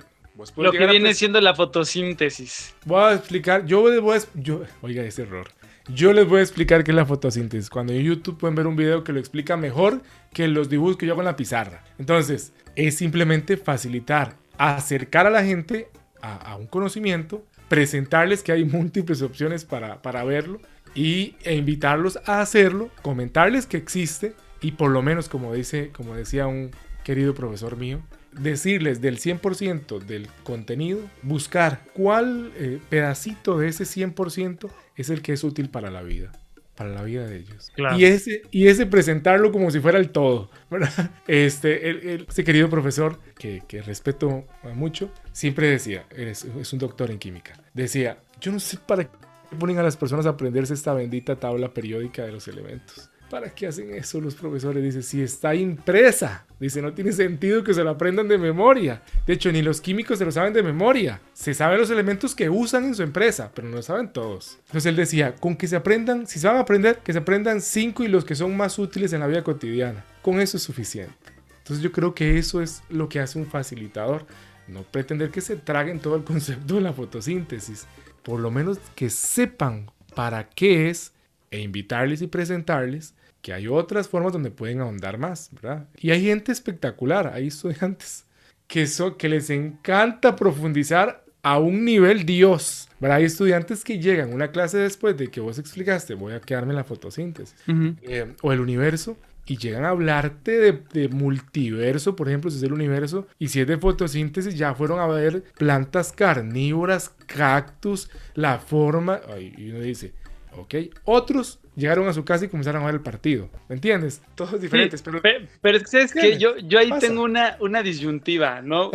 Lo que a viene siendo la fotosíntesis. Voy a explicar, yo voy a, yo, oiga ese error. Yo les voy a explicar qué es la fotosíntesis. Cuando en YouTube pueden ver un video que lo explica mejor que los dibujos que yo hago en la pizarra. Entonces, es simplemente facilitar, acercar a la gente a, un conocimiento, presentarles que hay [laughs] múltiples opciones para, para verlo y, e invitarlos a hacerlo, comentarles que existe y por lo menos, como, dice, como decía un querido profesor mío, decirles del 100% del contenido, buscar cuál eh, pedacito de ese 100% es el que es útil para la vida, para la vida de ellos. Claro. Y, ese, y ese presentarlo como si fuera el todo. ¿verdad? [laughs] Este, el- el- ese querido profesor, que, que respeto mucho, siempre decía, eres, es un doctor en química, decía, yo no sé para qué ponen a las personas a aprenderse esta bendita tabla periódica de los elementos. ¿Para qué hacen eso los profesores? Dice, si está impresa. Dice, no tiene sentido que se lo aprendan de memoria. De hecho, ni los químicos se lo saben de memoria. Se saben los elementos que usan en su empresa, pero no lo saben todos. Entonces él decía, con que se aprendan, si se van a aprender, que se aprendan cinco y los que son más útiles en la vida cotidiana. Con eso es suficiente. Entonces yo creo que eso es lo que hace un facilitador. No pretender que se traguen todo el concepto de la fotosíntesis. Por lo menos que sepan para qué es e invitarles y presentarles que hay otras formas donde pueden ahondar más, ¿verdad? Y hay gente espectacular, hay estudiantes que, so- que les encanta profundizar a un nivel Dios, ¿verdad? Hay estudiantes que llegan a una clase después de que vos explicaste, voy a quedarme en la fotosíntesis, eh, o el universo, y llegan a hablarte de, de multiverso, por ejemplo, si es el universo, y si es de fotosíntesis, ya fueron a ver plantas carnívoras, cactus, la forma, y uno dice, ok, otros llegaron a su casa y comenzaron a ver el partido, ¿me entiendes? Todos diferentes, Sí, pero... pe- pero es que sabes que yo, yo ahí Pasa. tengo una, una disyuntiva, ¿no?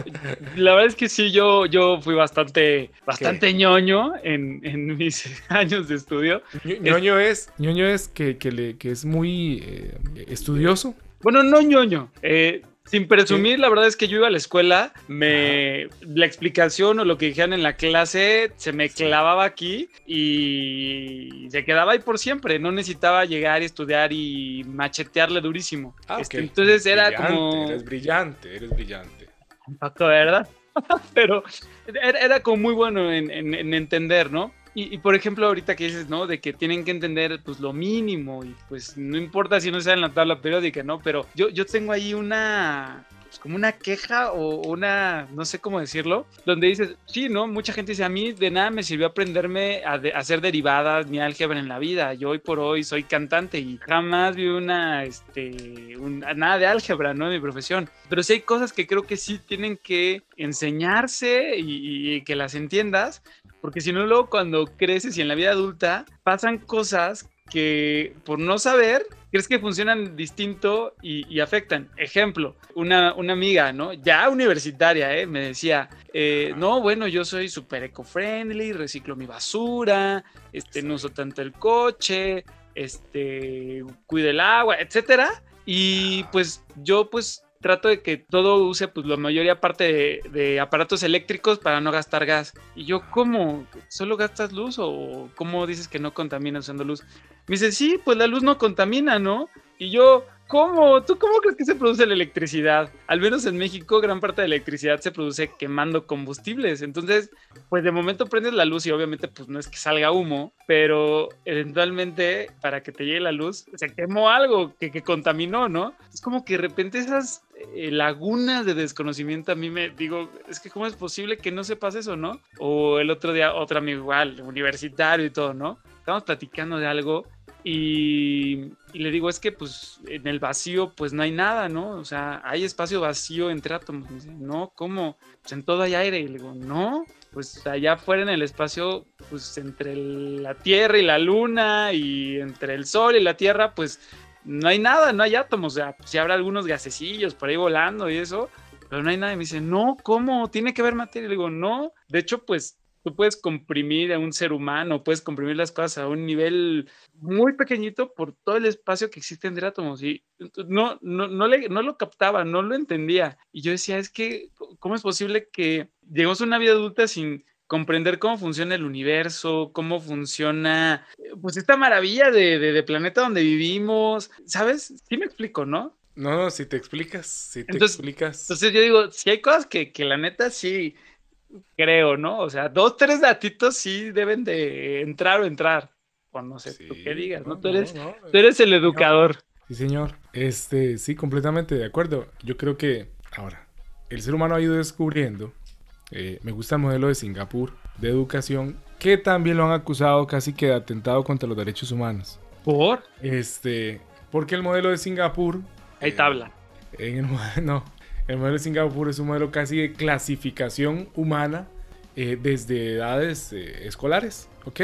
La verdad es que sí, yo, yo fui bastante, bastante ñoño en, en mis [laughs] años de estudio. Ño- ñoño es, ñoño es que, que, le- que es muy eh, estudioso. Bueno, no ñoño. eh, sin presumir, la verdad es que yo iba a la escuela, me la explicación o lo que dijeran en la clase se me clavaba aquí y se quedaba ahí por siempre. No necesitaba llegar y estudiar y machetearle durísimo. Ah, Este. Entonces era Brillante, como Eres brillante, eres brillante. Paco, ¿verdad? [laughs] Pero era, era como muy bueno en, en- en entender, ¿no? Y, y, por ejemplo, ahorita que dices, ¿no? De que tienen que entender pues lo mínimo y pues no importa si no saben la tabla periódica, ¿no? Pero yo, yo tengo ahí una, pues, como una queja o una, no sé cómo decirlo, donde dices, sí, ¿no? Mucha gente dice, a mí de nada me sirvió aprenderme a, de- a hacer derivadas ni álgebra en la vida. Yo hoy por hoy soy cantante y jamás vi una, este, un- nada de álgebra, ¿no? En mi profesión. Pero sí hay cosas que creo que sí tienen que enseñarse y, y que las entiendas, porque si no, luego cuando creces y en la vida adulta pasan cosas que por no saber crees que funcionan distinto y, afectan. Ejemplo, una, una amiga, ¿no? Ya universitaria, ¿eh? Me decía, eh, no, bueno, yo soy súper eco-friendly, reciclo mi basura, este, no uso tanto el coche, este, cuido el agua, etcétera. Y pues yo pues trato de que todo use pues la mayoría parte de, de aparatos eléctricos para no gastar gas. Y yo, ¿cómo? ¿Solo gastas luz o cómo dices que no contaminas usando luz? Me dice, sí, pues la luz no contamina, ¿no? Y yo, ¿cómo? ¿Tú cómo crees que se produce la electricidad? Al menos en México, gran parte de la electricidad se produce quemando combustibles. Entonces, pues de momento prendes la luz y obviamente pues no es que salga humo, pero eventualmente para que te llegue la luz se quemó algo que, que contaminó, ¿no? Es como que de repente esas eh, lagunas de desconocimiento a mí me digo, es que cómo es posible que no sepas eso, ¿no? O el otro día otro amigo igual, universitario y todo, ¿no? Estamos platicando de algo y, le digo, es que pues en el vacío pues no hay nada, ¿no? O sea, hay espacio vacío entre átomos. Dice, no, ¿cómo? Pues en todo hay aire. Y le digo, no, pues allá afuera en el espacio, pues entre la Tierra y la Luna y entre el Sol y la Tierra, pues no hay nada, no hay átomos. O sea, sí habrá algunos gasecillos por ahí volando y eso, pero no hay nada. Y me dice, no, ¿cómo? ¿Tiene que haber materia? Y le digo, no. De hecho, pues tú puedes comprimir a un ser humano, puedes comprimir las cosas a un nivel muy pequeñito por todo el espacio que existe entre átomos. Y no, no, no, le, no lo captaba, no lo entendía. Y yo decía, es que, ¿cómo es posible que llegamos a una vida adulta sin comprender cómo funciona el universo, cómo funciona, pues esta maravilla de, de, de planeta donde vivimos, ¿sabes? Sí me explico, ¿no? No, no, si te explicas, si te Entonces- explicas. Entonces yo digo, si hay cosas que, que la neta sí creo, ¿no? O sea, dos, tres datitos sí deben de entrar o entrar. O no sé, tú qué digas, ¿no? Tú eres, no, tú eres el educador. Sí, señor. Este, sí, completamente de acuerdo. Yo creo que ahora, el ser humano ha ido descubriendo. eh, me gusta el modelo de Singapur de educación, que también lo han acusado casi que de atentado contra los derechos humanos. ¿Por? Este, porque el modelo de Singapur. Hay tabla. En el, [laughs] no, el modelo de Singapur es un modelo casi de clasificación humana eh, desde edades eh, escolares, ¿ok?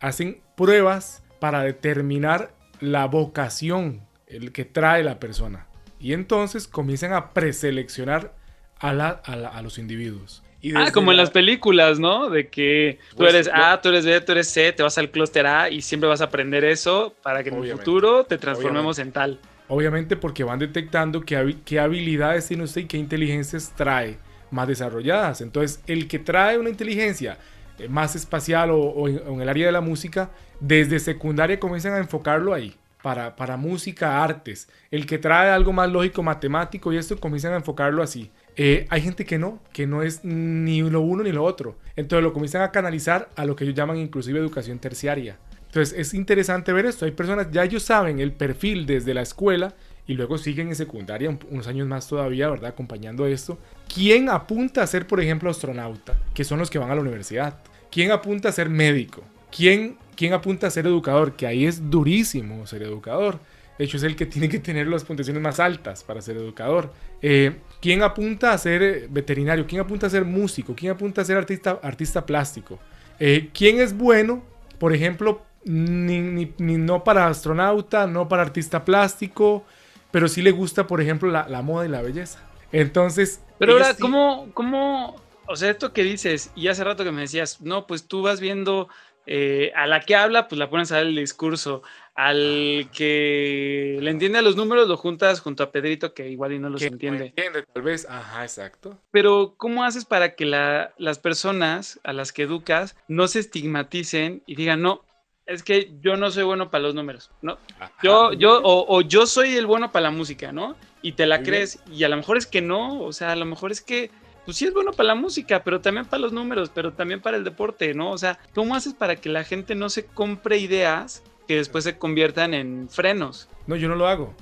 Hacen pruebas para determinar la vocación el que trae la persona. Y entonces comienzan a preseleccionar a, la- a la- a los individuos. Y Ah, como en la- las películas, ¿no? De que tú Pues, eres A, tú eres B, tú eres C, te vas al clúster A y siempre vas a aprender eso para que en el futuro te transformemos en tal. Obviamente porque van detectando qué, habi- qué habilidades tiene usted y qué inteligencias trae más desarrolladas. Entonces, el que trae una inteligencia eh, más espacial o en el área de la música, desde secundaria comienzan a enfocarlo ahí. Para, para música, artes. El que trae algo más lógico, matemático y esto comienzan a enfocarlo así. Eh, hay gente que no, que no es ni lo uno ni lo otro. Entonces lo comienzan a canalizar a lo que ellos llaman inclusive educación terciaria. Entonces es interesante ver esto. Hay personas, ya ellos saben el perfil desde la escuela y luego siguen en secundaria un- unos años más todavía, ¿verdad? Acompañando esto. ¿Quién apunta a ser, por ejemplo, astronauta? Que son los que van a la universidad. ¿Quién apunta a ser médico? ¿Quién, quién apunta a ser educador? Que ahí es durísimo ser educador. De hecho, es el que [laughs] tiene que tener las puntuaciones más altas para ser educador. Eh, ¿Quién apunta a ser eh, veterinario? ¿Quién apunta a ser músico? ¿Quién apunta a ser artista, artista plástico? Eh, ¿Quién es bueno, por ejemplo, ni, ni- ni no para astronauta, no para artista plástico, pero sí le gusta, por ejemplo, la, la moda y la belleza? Entonces... Pero ahora, sí- ¿cómo, ¿cómo? O sea, esto que dices, y hace rato que me decías, no, pues tú vas viendo eh, a la que habla, pues la pones a el discurso. Al que le entiende a los números, lo juntas junto a Pedrito, que igual y no los que no entiende. entiende, tal vez. Ajá, exacto. Pero, ¿cómo haces para que la- las personas a las que educas no se estigmaticen y digan, no, es que yo no soy bueno para los números, ¿no? Yo, yo, o, o yo soy el bueno para la música, ¿no? Y te la bien. crees, y a lo mejor es que no, o sea, a lo mejor es que, pues sí es bueno para la música, pero también para los números, pero también para el deporte, ¿no? O sea, ¿cómo haces para que la gente no se compre ideas que después se conviertan en frenos? No, yo no lo hago.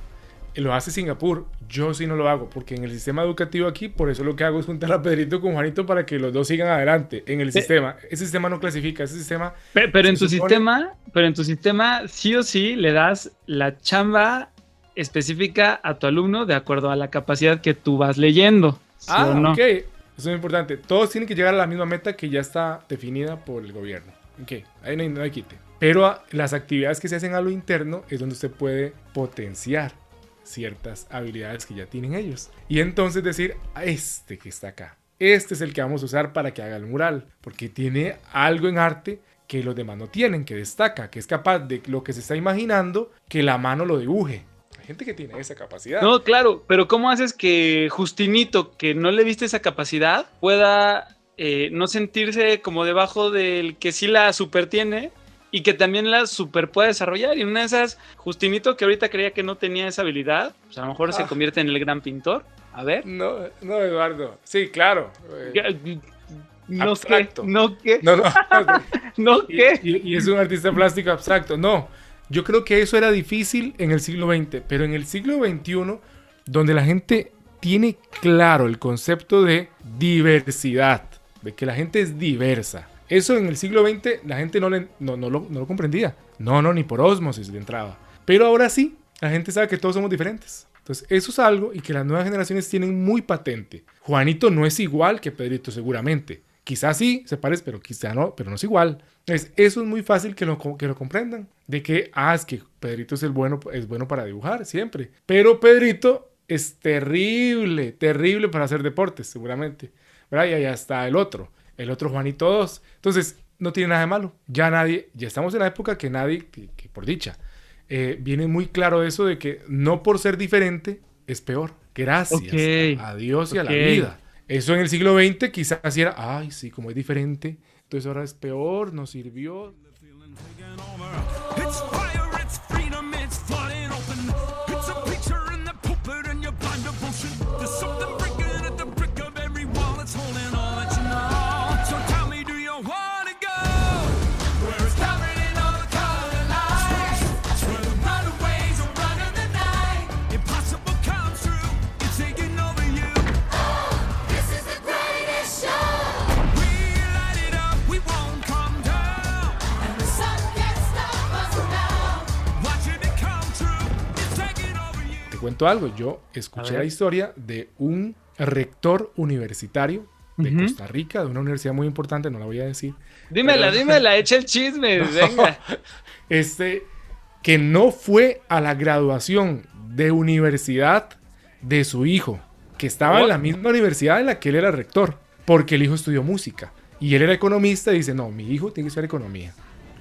Lo hace Singapur. Yo sí no lo hago. Porque en el sistema educativo aquí, por eso lo que hago es juntar a Pedrito con Juanito para que los dos sigan adelante en el sistema. Ese sistema no clasifica. Ese sistema. Pe- Pero, en tu supone- sistema, pero en tu sistema sí o sí le das la chamba específica a tu alumno de acuerdo a la capacidad que tú vas leyendo. ¿sí Ah, no? ok. Eso es importante. Todos tienen que llegar a la misma meta que ya está definida por el gobierno. Ok, ahí no hay, no hay quite. Pero ah, las actividades que se hacen a lo interno es donde usted puede potenciar ciertas habilidades que ya tienen ellos. Y entonces decir, a este que está acá, este es el que vamos a usar para que haga el mural, porque tiene algo en arte que los demás no tienen, que destaca, que es capaz de lo que se está imaginando, que la mano lo dibuje. Hay gente que tiene esa capacidad. No, claro, pero ¿cómo haces que Justinito, que no le viste esa capacidad, pueda eh, no sentirse como debajo del que sí la super tiene y que también la super puede desarrollar? Y una de esas, Justinito, que ahorita creía que no tenía esa habilidad, pues a lo mejor se Ah. convierte en el gran pintor. A ver. No, no, Eduardo. Sí, claro. Eh, No abstracto. que, no que, No, no. [laughs] no que. Y- y es un artista plástico abstracto. No, yo creo que eso era difícil en el siglo XX, pero en el siglo XXI, donde la gente tiene claro el concepto de diversidad, de que la gente es diversa. Eso en el siglo XX la gente no, lo, comprendía. No, no, ni por osmosis le entraba. Pero ahora sí, la gente sabe que todos somos diferentes. Entonces, eso es algo y que las nuevas generaciones tienen muy patente. Juanito no es igual que Pedrito, seguramente. Quizás sí, se parece, pero quizá no, pero no es igual. Entonces, eso es muy fácil que lo, que lo comprendan. De que, ah, es que Pedrito es, el bueno, es bueno para dibujar, siempre. Pero Pedrito es terrible, terrible para hacer deportes, seguramente. ¿Verdad? Y ahí está el otro, el otro Juanito 2. Entonces, no tiene nada de malo. Ya nadie, ya estamos en la época que nadie, que, que por dicha, eh, viene muy claro eso de que no por ser diferente es peor. Gracias a Dios y a la vida. Eso en el siglo XX quizás era, ay, sí, como es diferente, entonces ahora es peor, no sirvió. Te cuento algo, yo escuché la historia de un rector universitario de Ujú. Costa Rica, de una universidad muy importante, no la voy a decir. Dímela, Pero- dímela, echa el chisme, [laughs] venga. Este, que no fue a la graduación de universidad de su hijo, que estaba en la misma universidad en la que él era rector. porque el hijo estudió música. Y él era economista y dice, no, mi hijo tiene que estudiar economía.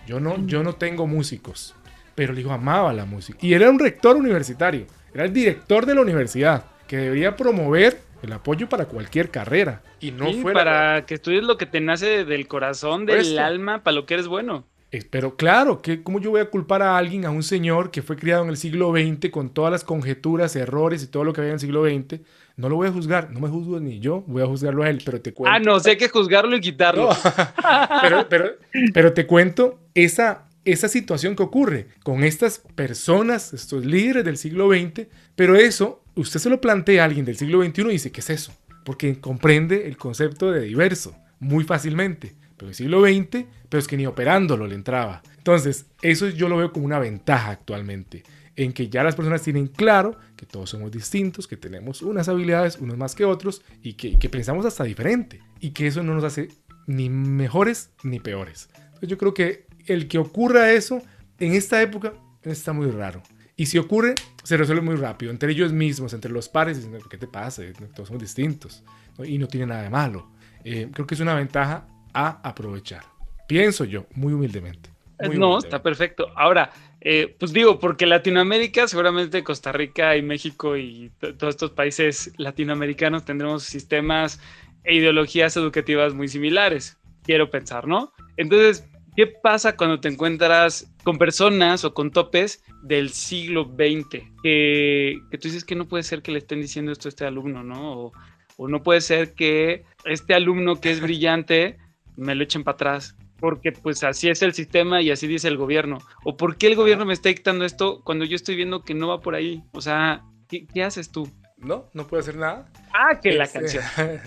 Yo no, yo no tengo músicos. Pero el hijo amaba la música. Y era un rector universitario. Era el director de la universidad que debería promover el apoyo para cualquier carrera. Y no Sí, fuera para que estudies lo que te nace del corazón, Por del esto. alma, para lo que eres bueno. Pero claro, que ¿cómo yo voy a culpar a alguien, a un señor que fue criado en el siglo XX con todas las conjeturas, errores y todo lo que había en el siglo XX? No lo voy a juzgar, no me juzgo ni yo, voy a juzgarlo a él, pero te cuento. Ah, no, sé hay que juzgarlo y quitarlo. [laughs] [laughs] pero, pero, pero te cuento esa, esa situación que ocurre con estas personas, estos líderes del siglo XX, pero eso, usted se lo plantea a alguien del siglo XXI y dice, ¿qué es eso? Porque comprende el concepto de diverso muy fácilmente. Pero el siglo XX, pero es que ni operándolo le entraba. Entonces, eso yo lo veo como una ventaja actualmente, en que ya las personas tienen claro que todos somos distintos, que tenemos unas habilidades, unos más que otros, y que, que pensamos hasta diferente, y que eso no nos hace ni mejores ni peores. Yo creo que el que ocurra eso en esta época está muy raro. Y si ocurre, se resuelve muy rápido, entre ellos mismos, entre los pares, diciendo, ¿qué te pasa? Todos somos distintos, ¿no? y no tiene nada de malo. Eh, creo que es una ventaja a aprovechar. Pienso yo, muy humildemente. Muy no, humildemente. está perfecto. Ahora, eh, pues digo, porque Latinoamérica, seguramente Costa Rica y México y to- todos estos países latinoamericanos tendremos sistemas e ideologías educativas muy similares, quiero pensar, ¿no? Entonces, ¿qué pasa cuando te encuentras con personas o con topes del siglo XX? Que, que tú dices que no puede ser que le estén diciendo esto a este alumno, ¿no? O, o no puede ser que este alumno que es brillante me lo echen para atrás porque pues así es el sistema y así dice el gobierno. ¿O por qué el gobierno me está dictando esto cuando yo estoy viendo que no va por ahí? O sea, ¿qué, qué haces tú? No, no puede hacer nada. Ah, que la Este, canción. [laughs]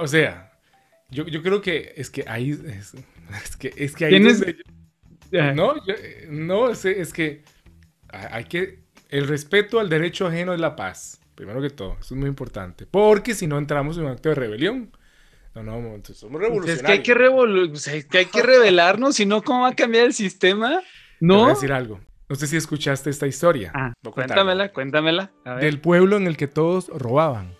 o sea, yo, yo creo que es que ahí es, es que es que ahí es Tienes- donde yo- no, yo- no, es, es que hay que el respeto al derecho ajeno es la paz. Primero que todo, eso es muy importante, porque si no entramos en un acto de rebelión. No, no, entonces somos Pues revolucionarios. es que hay que, revolu- o sea, es que hay que revelarnos, si no, ¿cómo va a cambiar el sistema? Te voy a ¿No? decir algo. No sé si escuchaste esta historia. Ah, cuéntamela, cuéntamela. A ver. Del pueblo en el que todos robaban.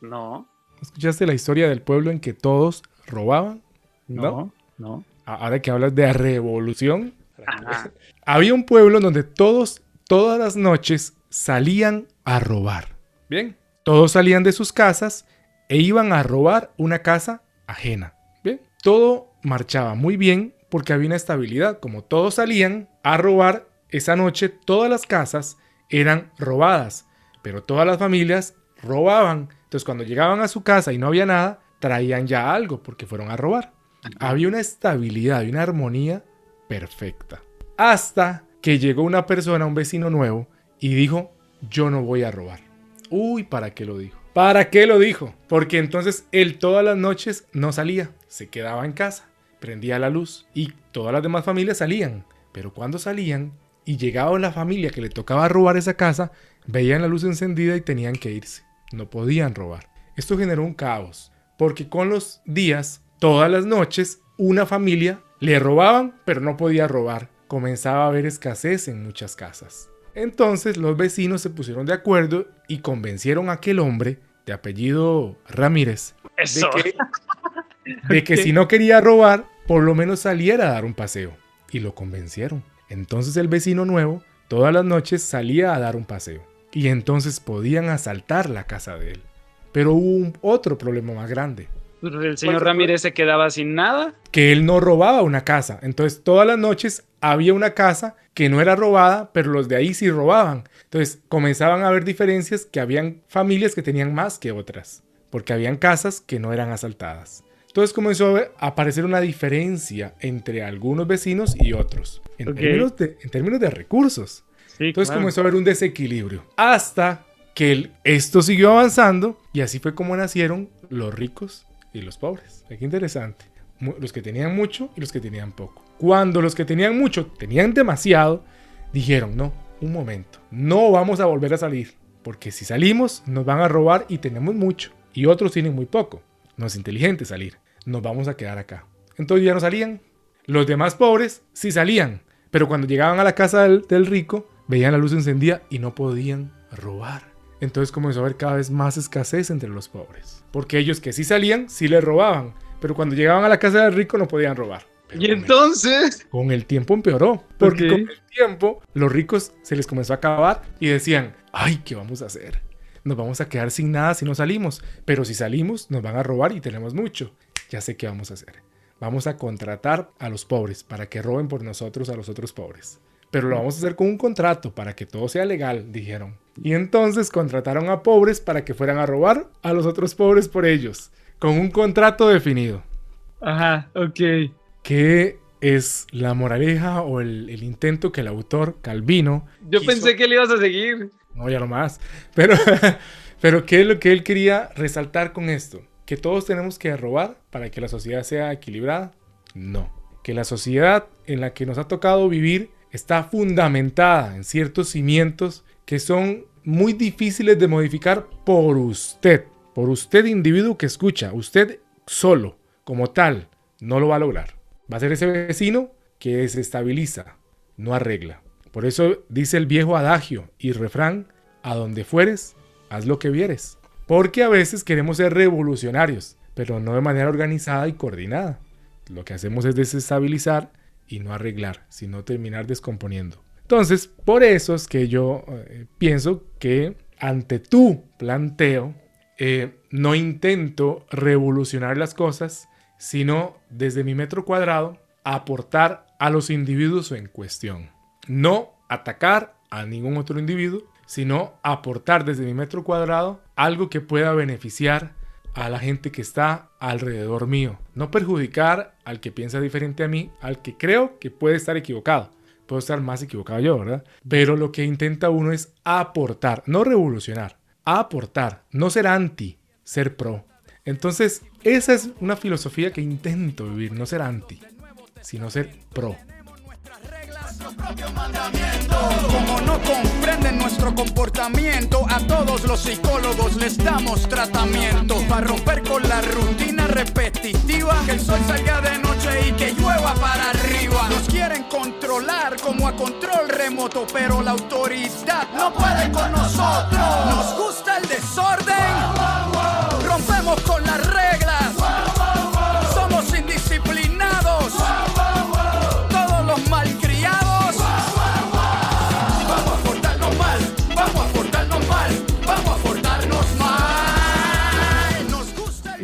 No, ¿Escuchaste la historia del pueblo en que todos robaban? no, no. A- Ahora que hablas de revolución. Ajá. [laughs] Había un pueblo donde todos, todas las noches, salían a robar. Bien. Todos salían de sus casas e iban a robar una casa ajena. Bien. Todo marchaba muy bien porque había una estabilidad. Como todos salían a robar, esa noche todas las casas eran robadas. Pero todas las familias robaban. Entonces cuando llegaban a su casa y no había nada, traían ya algo porque fueron a robar. Había una estabilidad y una armonía perfecta. Hasta que llegó una persona, un vecino nuevo, y dijo, yo no voy a robar. Uy, ¿para qué lo dijo? ¿Para qué lo dijo? Porque entonces él todas las noches no salía, se quedaba en casa, prendía la luz y todas las demás familias salían. Pero cuando salían y llegaba la familia que le tocaba robar esa casa, veían la luz encendida y tenían que irse. No podían robar. Esto generó un caos, porque con los días, todas las noches, una familia le robaban, pero no podía robar. Comenzaba a haber escasez en muchas casas. Entonces los vecinos se pusieron de acuerdo y convencieron a aquel hombre de apellido Ramírez Eso. de que, [laughs] de que si no quería robar, por lo menos saliera a dar un paseo. Y lo convencieron. Entonces el vecino nuevo todas las noches salía a dar un paseo. Y entonces podían asaltar la casa de él. Pero hubo un otro problema más grande. Pues El señor Ramírez se quedaba sin nada. que él no robaba una casa. Entonces todas las noches había una casa que no era robada, pero los de ahí sí robaban. Entonces comenzaban a haber diferencias que habían familias que tenían más que otras, porque habían casas que no eran asaltadas. Entonces comenzó a aparecer una diferencia entre algunos vecinos y otros, en, Ok. términos, de, en términos de recursos. Sí, Entonces claro. comenzó a haber un desequilibrio. Hasta que el- esto siguió avanzando y así fue como nacieron los ricos y los pobres. Qué interesante. Los que tenían mucho y los que tenían poco. Cuando los que tenían mucho tenían demasiado, dijeron, no, un momento, no vamos a volver a salir. Porque si salimos nos van a robar y tenemos mucho. Y otros tienen muy poco. No es inteligente salir. Nos vamos a quedar acá. Entonces ya no salían. Los demás pobres sí salían. Pero cuando llegaban a la casa del, del rico, veían la luz encendida y no podían robar. entonces comenzó a haber cada vez más escasez entre los pobres. Porque ellos que sí salían, sí les robaban. Pero cuando llegaban a la casa del rico no podían robar. Pero Y con el- entonces, con el tiempo empeoró. Porque con el tiempo los ricos se les comenzó a acabar y decían, ay, ¿qué vamos a hacer? Nos vamos a quedar sin nada si no salimos. Pero si salimos nos van a robar y tenemos mucho. Ya sé qué vamos a hacer. Vamos a contratar a los pobres para que roben por nosotros a los otros pobres. Pero lo vamos a hacer con un contrato para que todo sea legal, dijeron. Y entonces contrataron a pobres para que fueran a robar a los otros pobres por ellos. Con un contrato definido. ajá, ok. ¿Qué es la moraleja o el, el intento que el autor Calvino... Yo quiso- pensé que le ibas a seguir. No, ya no más. Pero, [laughs] pero ¿qué es lo que él quería resaltar con esto? ¿Que todos tenemos que robar para que la sociedad sea equilibrada? No. Que la sociedad en la que nos ha tocado vivir está fundamentada en ciertos cimientos que son muy difíciles de modificar por usted. Por usted individuo que escucha. Usted solo, como tal, no lo va a lograr. Va a ser ese vecino que desestabiliza, no arregla. Por eso dice el viejo adagio y refrán, a donde fueres, haz lo que vieres. Porque a veces queremos ser revolucionarios, pero no de manera organizada y coordinada. Lo que hacemos es desestabilizar y no arreglar, sino terminar descomponiendo. Entonces, por eso es que yo eh, pienso que ante tu planteo, eh, no intento revolucionar las cosas, sino desde mi metro cuadrado aportar a los individuos en cuestión. No atacar a ningún otro individuo, sino aportar desde mi metro cuadrado algo que pueda beneficiar a la gente que está alrededor mío. No perjudicar al que piensa diferente a mí, al que creo que puede estar equivocado. Puedo estar más equivocado yo, ¿verdad? Pero lo que intenta uno es aportar, no revolucionar, aportar, no ser anti, ser pro. Entonces, esa es una filosofía que intento vivir, no ser anti, sino ser pro. Como no comprenden nuestro comportamiento, a todos los psicólogos les damos tratamiento. Para romper con la rutina repetitiva, que el sol salga de noche y que llueva para arriba. Nos quieren controlar como a control remoto, pero la autoridad no puede con nosotros. Nos gusta el desorden,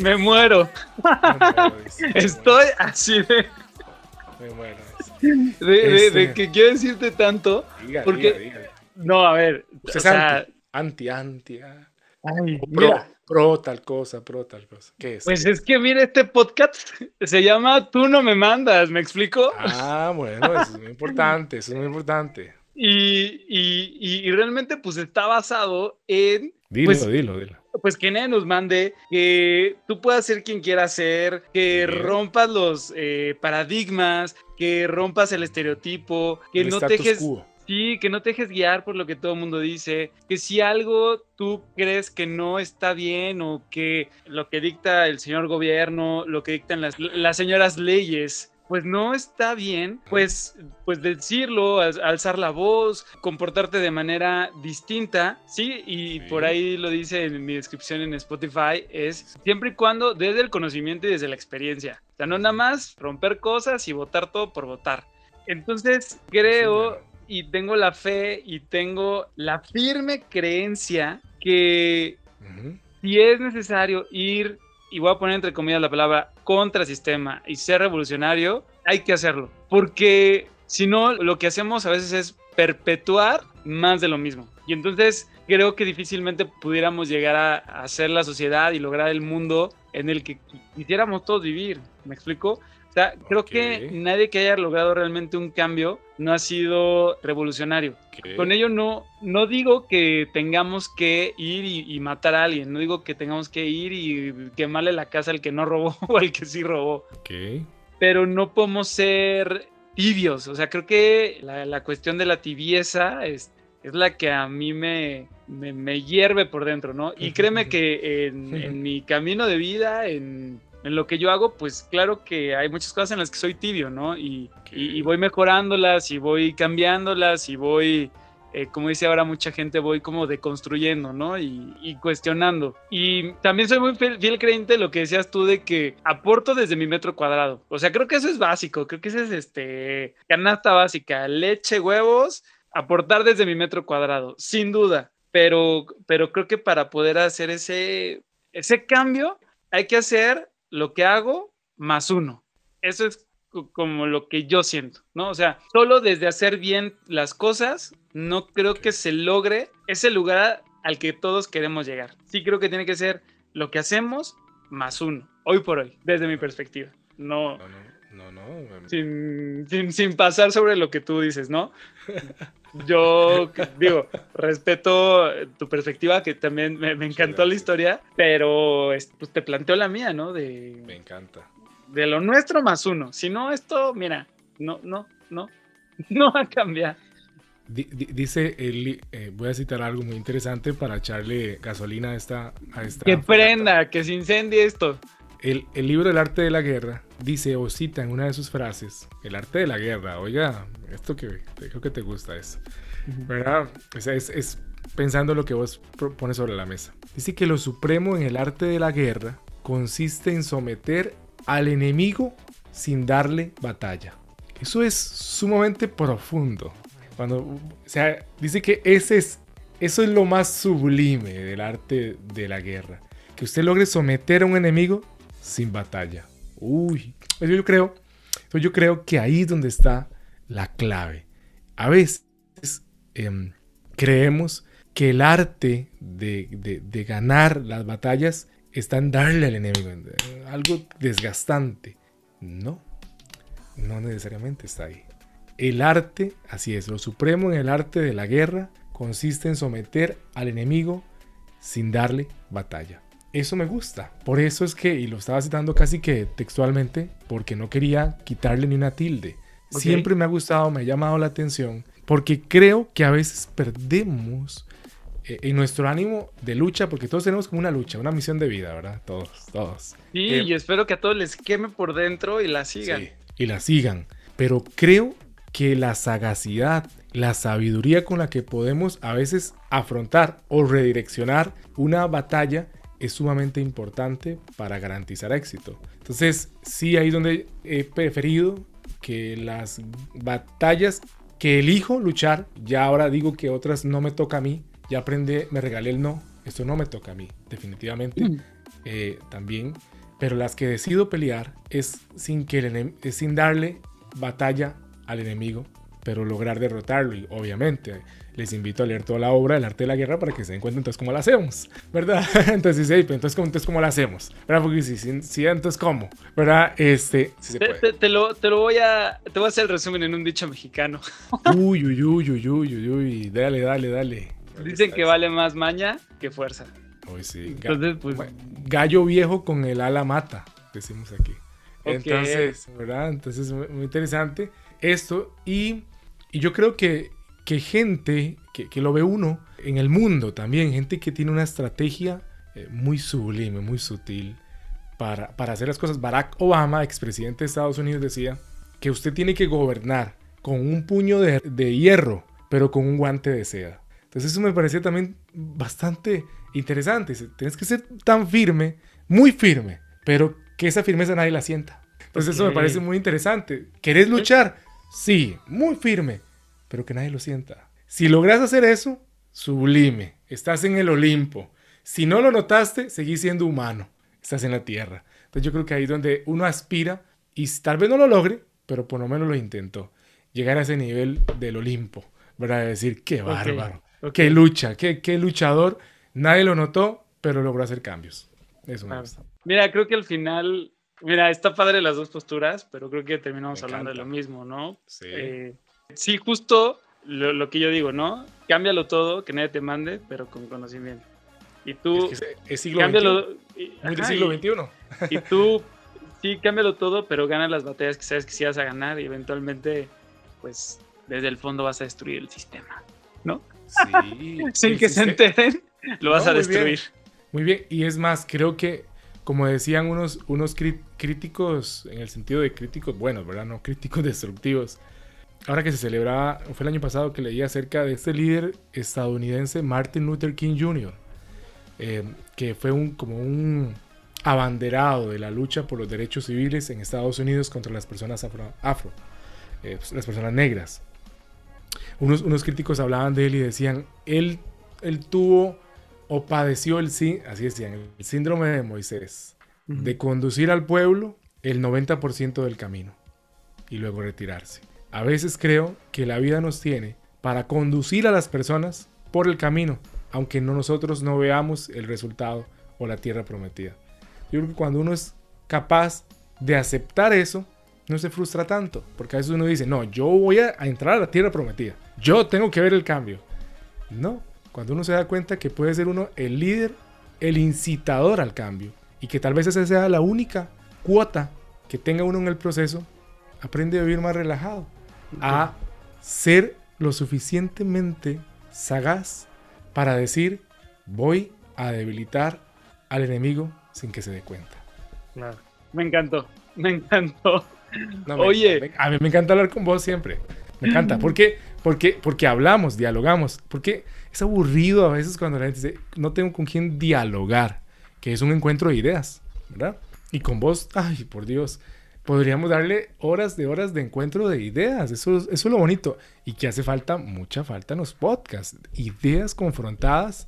Me muero. Estoy así de, Me muero. de, de- Este- de que quiero decirte tanto. Diga, Porque, diga, diga. no, a ver. O sea, anti, anti, anti. ah. ay, pro, mira, pro tal cosa, pro tal cosa. ¿Qué es? pues es que mira, este podcast [laughs] se llama Tú no me mandas, ¿me explico? Ah, bueno, eso es muy importante, eso es muy importante. [laughs] Y, y- y- y realmente pues está basado en Dilo, Pues- dilo, dilo. pues que nadie nos mande, que tú puedas ser quien quieras ser, que Bien. rompas los eh, paradigmas, que rompas el estereotipo, que El no te dejes, quo. sí, que no te dejes guiar por lo que todo el mundo dice, que si algo tú crees que no está bien o que lo que dicta el señor gobierno, lo que dictan las, las señoras leyes, pues no está bien, pues, pues decirlo, al- alzar la voz, comportarte de manera distinta, ¿sí? Y Sí. por ahí lo dice en mi descripción en Spotify, es siempre y cuando desde el conocimiento y desde la experiencia. O sea, no nada más romper cosas y votar todo por votar. Entonces, creo y tengo la fe y tengo la firme creencia que si es necesario ir, y voy a poner entre comillas la palabra contra sistema y ser revolucionario, hay que hacerlo. Porque si no, lo que hacemos a veces es perpetuar más de lo mismo. Y entonces creo que difícilmente pudiéramos llegar a hacer la sociedad y lograr el mundo en el que qui- quisiéramos todos vivir. ¿Me explico? Sea, creo que nadie que haya logrado realmente un cambio no ha sido revolucionario. Con ello no, no digo que tengamos que ir y, y matar a alguien, no digo que tengamos que ir y quemarle la casa al que no robó [laughs] o al que sí robó, pero no podemos ser tibios, o sea, creo que la, la cuestión de la tibieza es, es la que a mí me, me, me hierve por dentro, ¿no? Y créeme que en, [laughs] en mi camino de vida, en, en lo que yo hago, pues claro que hay muchas cosas en las que soy tibio, ¿no? Y, y- y voy mejorándolas y voy cambiándolas y voy eh, como dice ahora mucha gente, voy como deconstruyendo, ¿no? Y, y cuestionando. Y también soy muy fiel, fiel creyente de lo que decías tú de que aporto desde mi metro cuadrado. O sea, creo que eso es básico, creo que eso es este, canasta básica, leche, huevos, aportar desde mi metro cuadrado, sin duda. Pero, pero creo que para poder hacer ese, ese cambio hay que hacer lo que hago más uno. Eso es co- como lo que yo siento, ¿no? O sea, solo desde hacer bien las cosas, no creo que se logre ese lugar al que todos queremos llegar. Sí creo que tiene que ser lo que hacemos más uno, hoy por hoy, desde mi perspectiva. No, No, no, no. sin, sin, sin pasar sobre lo que tú dices, ¿no? Yo digo, respeto tu perspectiva, que también me, me encantó la historia, pero es- pues, te planteo la mía, ¿no? De, Me encanta. de lo nuestro más uno. Si no, esto, mira, no, no, no, [laughs] no va a cambiar. Di- di- dice, el, eh, voy a citar algo muy interesante para echarle gasolina a esta... A esta Que prenda, que se incendie esto. El, el libro El arte de la guerra dice o cita en una de sus frases, el arte de la guerra, oiga, esto que te- creo que te gusta es, ¿verdad? O sea, es, es pensando lo que vos pones sobre la mesa. Dice que lo supremo en el arte de la guerra consiste en someter al enemigo sin darle batalla. Eso es sumamente profundo. Cuando, o sea, dice que ese es, eso es lo más sublime del arte de la guerra. Que usted logre someter a un enemigo sin batalla. Uy, yo creo, yo creo que ahí es donde está la clave. A veces em, creemos que el arte de, de- ganar las batallas está en darle al enemigo, en- en algo desgastante. No, no necesariamente está ahí. El arte, así es, lo supremo en el arte de la guerra consiste en someter al enemigo sin darle batalla. Eso me gusta. Por eso es que, y lo estaba citando casi que textualmente, porque no quería quitarle ni una tilde. Siempre me ha gustado, me ha llamado la atención, porque creo que a veces perdemos eh, en nuestro ánimo de lucha, porque todos tenemos como una lucha, una misión de vida, ¿verdad? Todos, todos. Sí, Eh, y espero que a todos les queme por dentro y la sigan. Sí, y la sigan. Pero creo que la sagacidad, la sabiduría con la que podemos a veces afrontar o redireccionar una batalla es sumamente importante para garantizar éxito. Entonces, sí, ahí es donde he preferido que las batallas que elijo luchar, ya ahora digo que otras no me toca a mí, ya aprendí, me regalé el no, esto no me toca a mí, definitivamente, eh, también, pero las que decido pelear es sin, que el es sin darle batalla al enemigo, pero lograr derrotarlo. Y obviamente les invito a leer toda la obra El arte de la guerra para que se den cuenta entonces cómo la hacemos, ¿verdad? [laughs] entonces, sí, pero entonces, ¿cómo, entonces, ¿cómo la hacemos? ¿Verdad? Porque si, si, si, entonces, ¿cómo? ¿Verdad? Este, sí se Te, puede. te- te lo, te lo voy a. Te voy a hacer el resumen en un dicho mexicano. [laughs] Uy, uy, uy, uy, uy, uy, uy, dale, dale, dale. Dicen que vale más maña que fuerza. Uy, sí. Entonces, pues. Gallo viejo con el ala mata, decimos aquí. Entonces, ¿verdad? Entonces, muy, muy interesante esto. Y, y yo creo que, que gente que, que lo ve uno en el mundo también, gente que tiene una estrategia eh, muy sublime, muy sutil para, para hacer las cosas. Barack Obama, expresidente de Estados Unidos, decía que usted tiene que gobernar con un puño de, de hierro, pero con un guante de seda. Entonces eso me parecía también bastante interesante. Tienes que ser tan firme, muy firme, pero que esa firmeza nadie la sienta. Entonces eso me parece muy interesante. ¿Querés luchar? Sí, muy firme, pero que nadie lo sienta. Si logras hacer eso, sublime. Estás en el Olimpo. Si no lo notaste, seguís siendo humano. Estás en la tierra. Entonces yo creo que ahí es donde uno aspira y tal vez no lo logre, pero por lo menos lo intentó. Llegar a ese nivel del Olimpo, ¿verdad? De decir, qué bárbaro, qué lucha, qué, qué luchador. Nadie lo notó, pero logró hacer cambios. Eso me Claro. gusta. Mira, creo que al final. Mira, está padre las dos posturas, pero creo que terminamos Me hablando de lo mismo, ¿no? Sí. Eh, sí, justo lo, lo que yo digo, ¿no? Cámbialo todo, que nadie te mande, pero con conocimiento. Y tú. Es, que es- siglo cámbialo. XXI, y- ajá, siglo XXI. Y tú, [laughs] sí, cámbialo todo, pero gana las batallas que sabes que sí vas a ganar y eventualmente, pues, desde el fondo vas a destruir el sistema, ¿no? Sí. [laughs] Sin que se enteren, lo vas No, a muy bien. destruir. Muy bien, y es más, creo que, como decían unos, unos críticos, en el sentido de críticos buenos, ¿verdad? No críticos [laughs] destructivos, ahora que se celebraba, fue el año pasado que leí acerca de este líder estadounidense, Martin Luther King Jr., eh, que fue un, como un abanderado de la lucha por los derechos civiles en Estados Unidos contra las personas afro, afro eh, pues, las personas negras. Unos, unos críticos hablaban de él y decían, él, él tuvo o padeció el, sí- así decían, el síndrome de Moisés, de conducir al pueblo el 90% del camino y luego retirarse. A veces creo que la vida nos tiene para conducir a las personas por el camino, aunque no nosotros no veamos el resultado o la tierra prometida. Yo creo que cuando uno es capaz de aceptar eso, no se frustra tanto, porque a veces uno dice, no, yo voy a, entrar a la tierra prometida, yo tengo que ver el cambio. No, cuando uno se da cuenta que puede ser uno el líder, el incitador al cambio, y que tal vez esa sea la única cuota que tenga uno en el proceso, aprende a vivir más relajado, a ser lo suficientemente sagaz para decir, voy a debilitar al enemigo sin que se dé cuenta. Claro. Me encantó, me encantó. No, me- Oye, me- a mí me encanta hablar con vos siempre. Me encanta. ¿Por qué? Porque, porque hablamos, dialogamos. Porque es aburrido a veces cuando la gente dice, no tengo con quién dialogar, que es un encuentro de ideas, ¿verdad? Y con vos, ay, por Dios, podríamos darle horas de horas de encuentro de ideas. Eso, es- eso es lo bonito. Y que hace falta, mucha falta en los podcasts. Ideas confrontadas.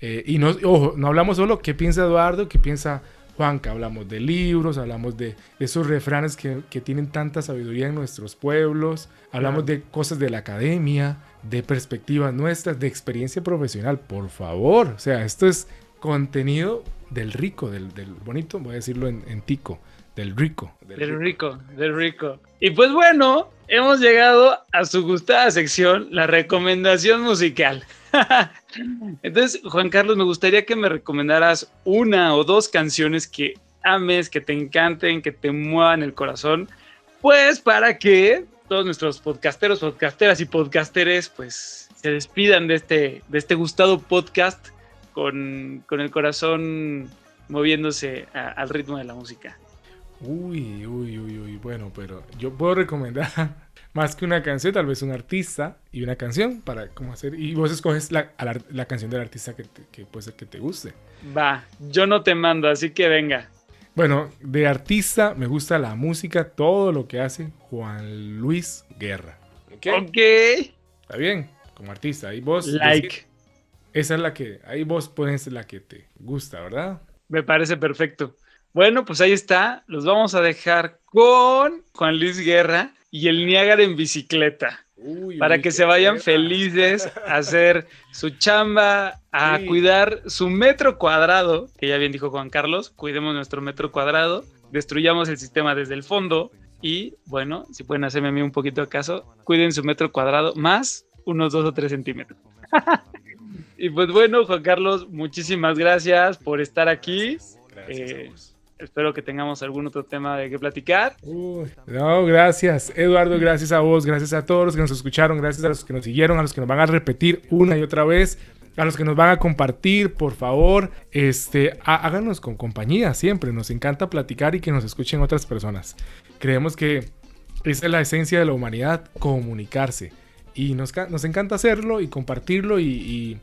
Eh, y no, ojo, no hablamos solo qué piensa Eduardo, qué piensa Juanca. Hablamos de libros, hablamos de esos refranes que, que tienen tanta sabiduría en nuestros pueblos. Hablamos de cosas de la academia, de perspectivas nuestras, de experiencia profesional. Por favor, o sea, esto es contenido del rico, del, del bonito, voy a decirlo en, en tico, del rico. Del rico, del rico. Y pues bueno, hemos llegado a su gustada sección, la recomendación musical. [laughs] Entonces, Juan Carlos, me gustaría que me recomendaras una o dos canciones que ames, que te encanten, que te muevan el corazón, pues para que todos nuestros podcasteros, podcasteras y podcasteres, pues se despidan de este, de este gustado podcast con, con el corazón moviéndose a- al ritmo de la música. Uy, uy, uy, uy. Bueno, pero yo puedo recomendar [laughs] más que una canción, tal vez un artista y una canción para cómo hacer. Y vos escoges la, la, la canción del artista que, te- que puede ser que te guste. Va, yo no te mando, así que venga. Bueno, de artista me gusta la música, todo lo que hace Juan Luis Guerra. ¿Ok? Está bien, como artista. Ahí vos. Like. decís- esa es la que. Ahí vos pones la que te gusta, ¿verdad? Me parece perfecto. Bueno, pues ahí está. Los vamos a dejar con Juan Luis Guerra y el Niágara en bicicleta. para uy, que qué se vayan felices a hacer su chamba, a Sí. cuidar su metro cuadrado, que ya bien dijo Juan Carlos, cuidemos nuestro metro cuadrado, destruyamos el sistema desde el fondo y, bueno, si pueden hacerme a mí un poquito de caso, cuiden su metro cuadrado más unos 2 o 3 centímetros. [laughs] y pues bueno, Juan Carlos, muchísimas gracias por estar aquí. Gracias a Eh. Espero que tengamos algún otro tema de qué platicar. Uy, no, gracias, Eduardo, gracias a vos, gracias a todos los que nos escucharon, gracias a los que nos siguieron, a los que nos van a repetir una y otra vez, a los que nos van a compartir, por favor, este, há- háganos con compañía siempre, nos encanta platicar y que nos escuchen otras personas. Creemos que esa es la esencia de la humanidad, comunicarse. Y nos, nos encanta hacerlo y compartirlo y, y-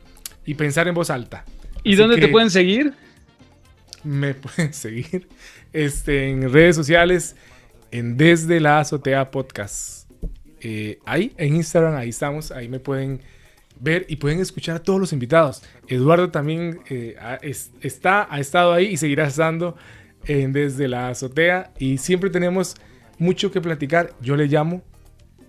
y pensar en voz alta. ¿Y Así dónde te que- pueden seguir? Me [laughs] pueden seguir este, en redes sociales en Desde la Azotea Podcast. Eh, ahí en Instagram, ahí estamos, ahí me pueden ver y pueden escuchar a todos los invitados. Eduardo también eh, ha- es- está, ha estado ahí y seguirá estando en Desde la Azotea y siempre tenemos mucho que platicar. Yo le llamo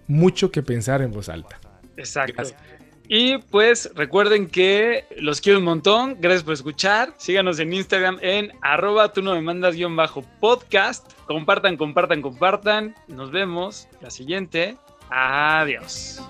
mucho que pensar en voz alta. Exacto. Gracias. Y pues recuerden que los quiero un montón. Gracias por escuchar. Síganos en Instagram en arroba tú no me mandas guion bajo podcast. Compartan, compartan, compartan. Nos vemos la siguiente. Adiós.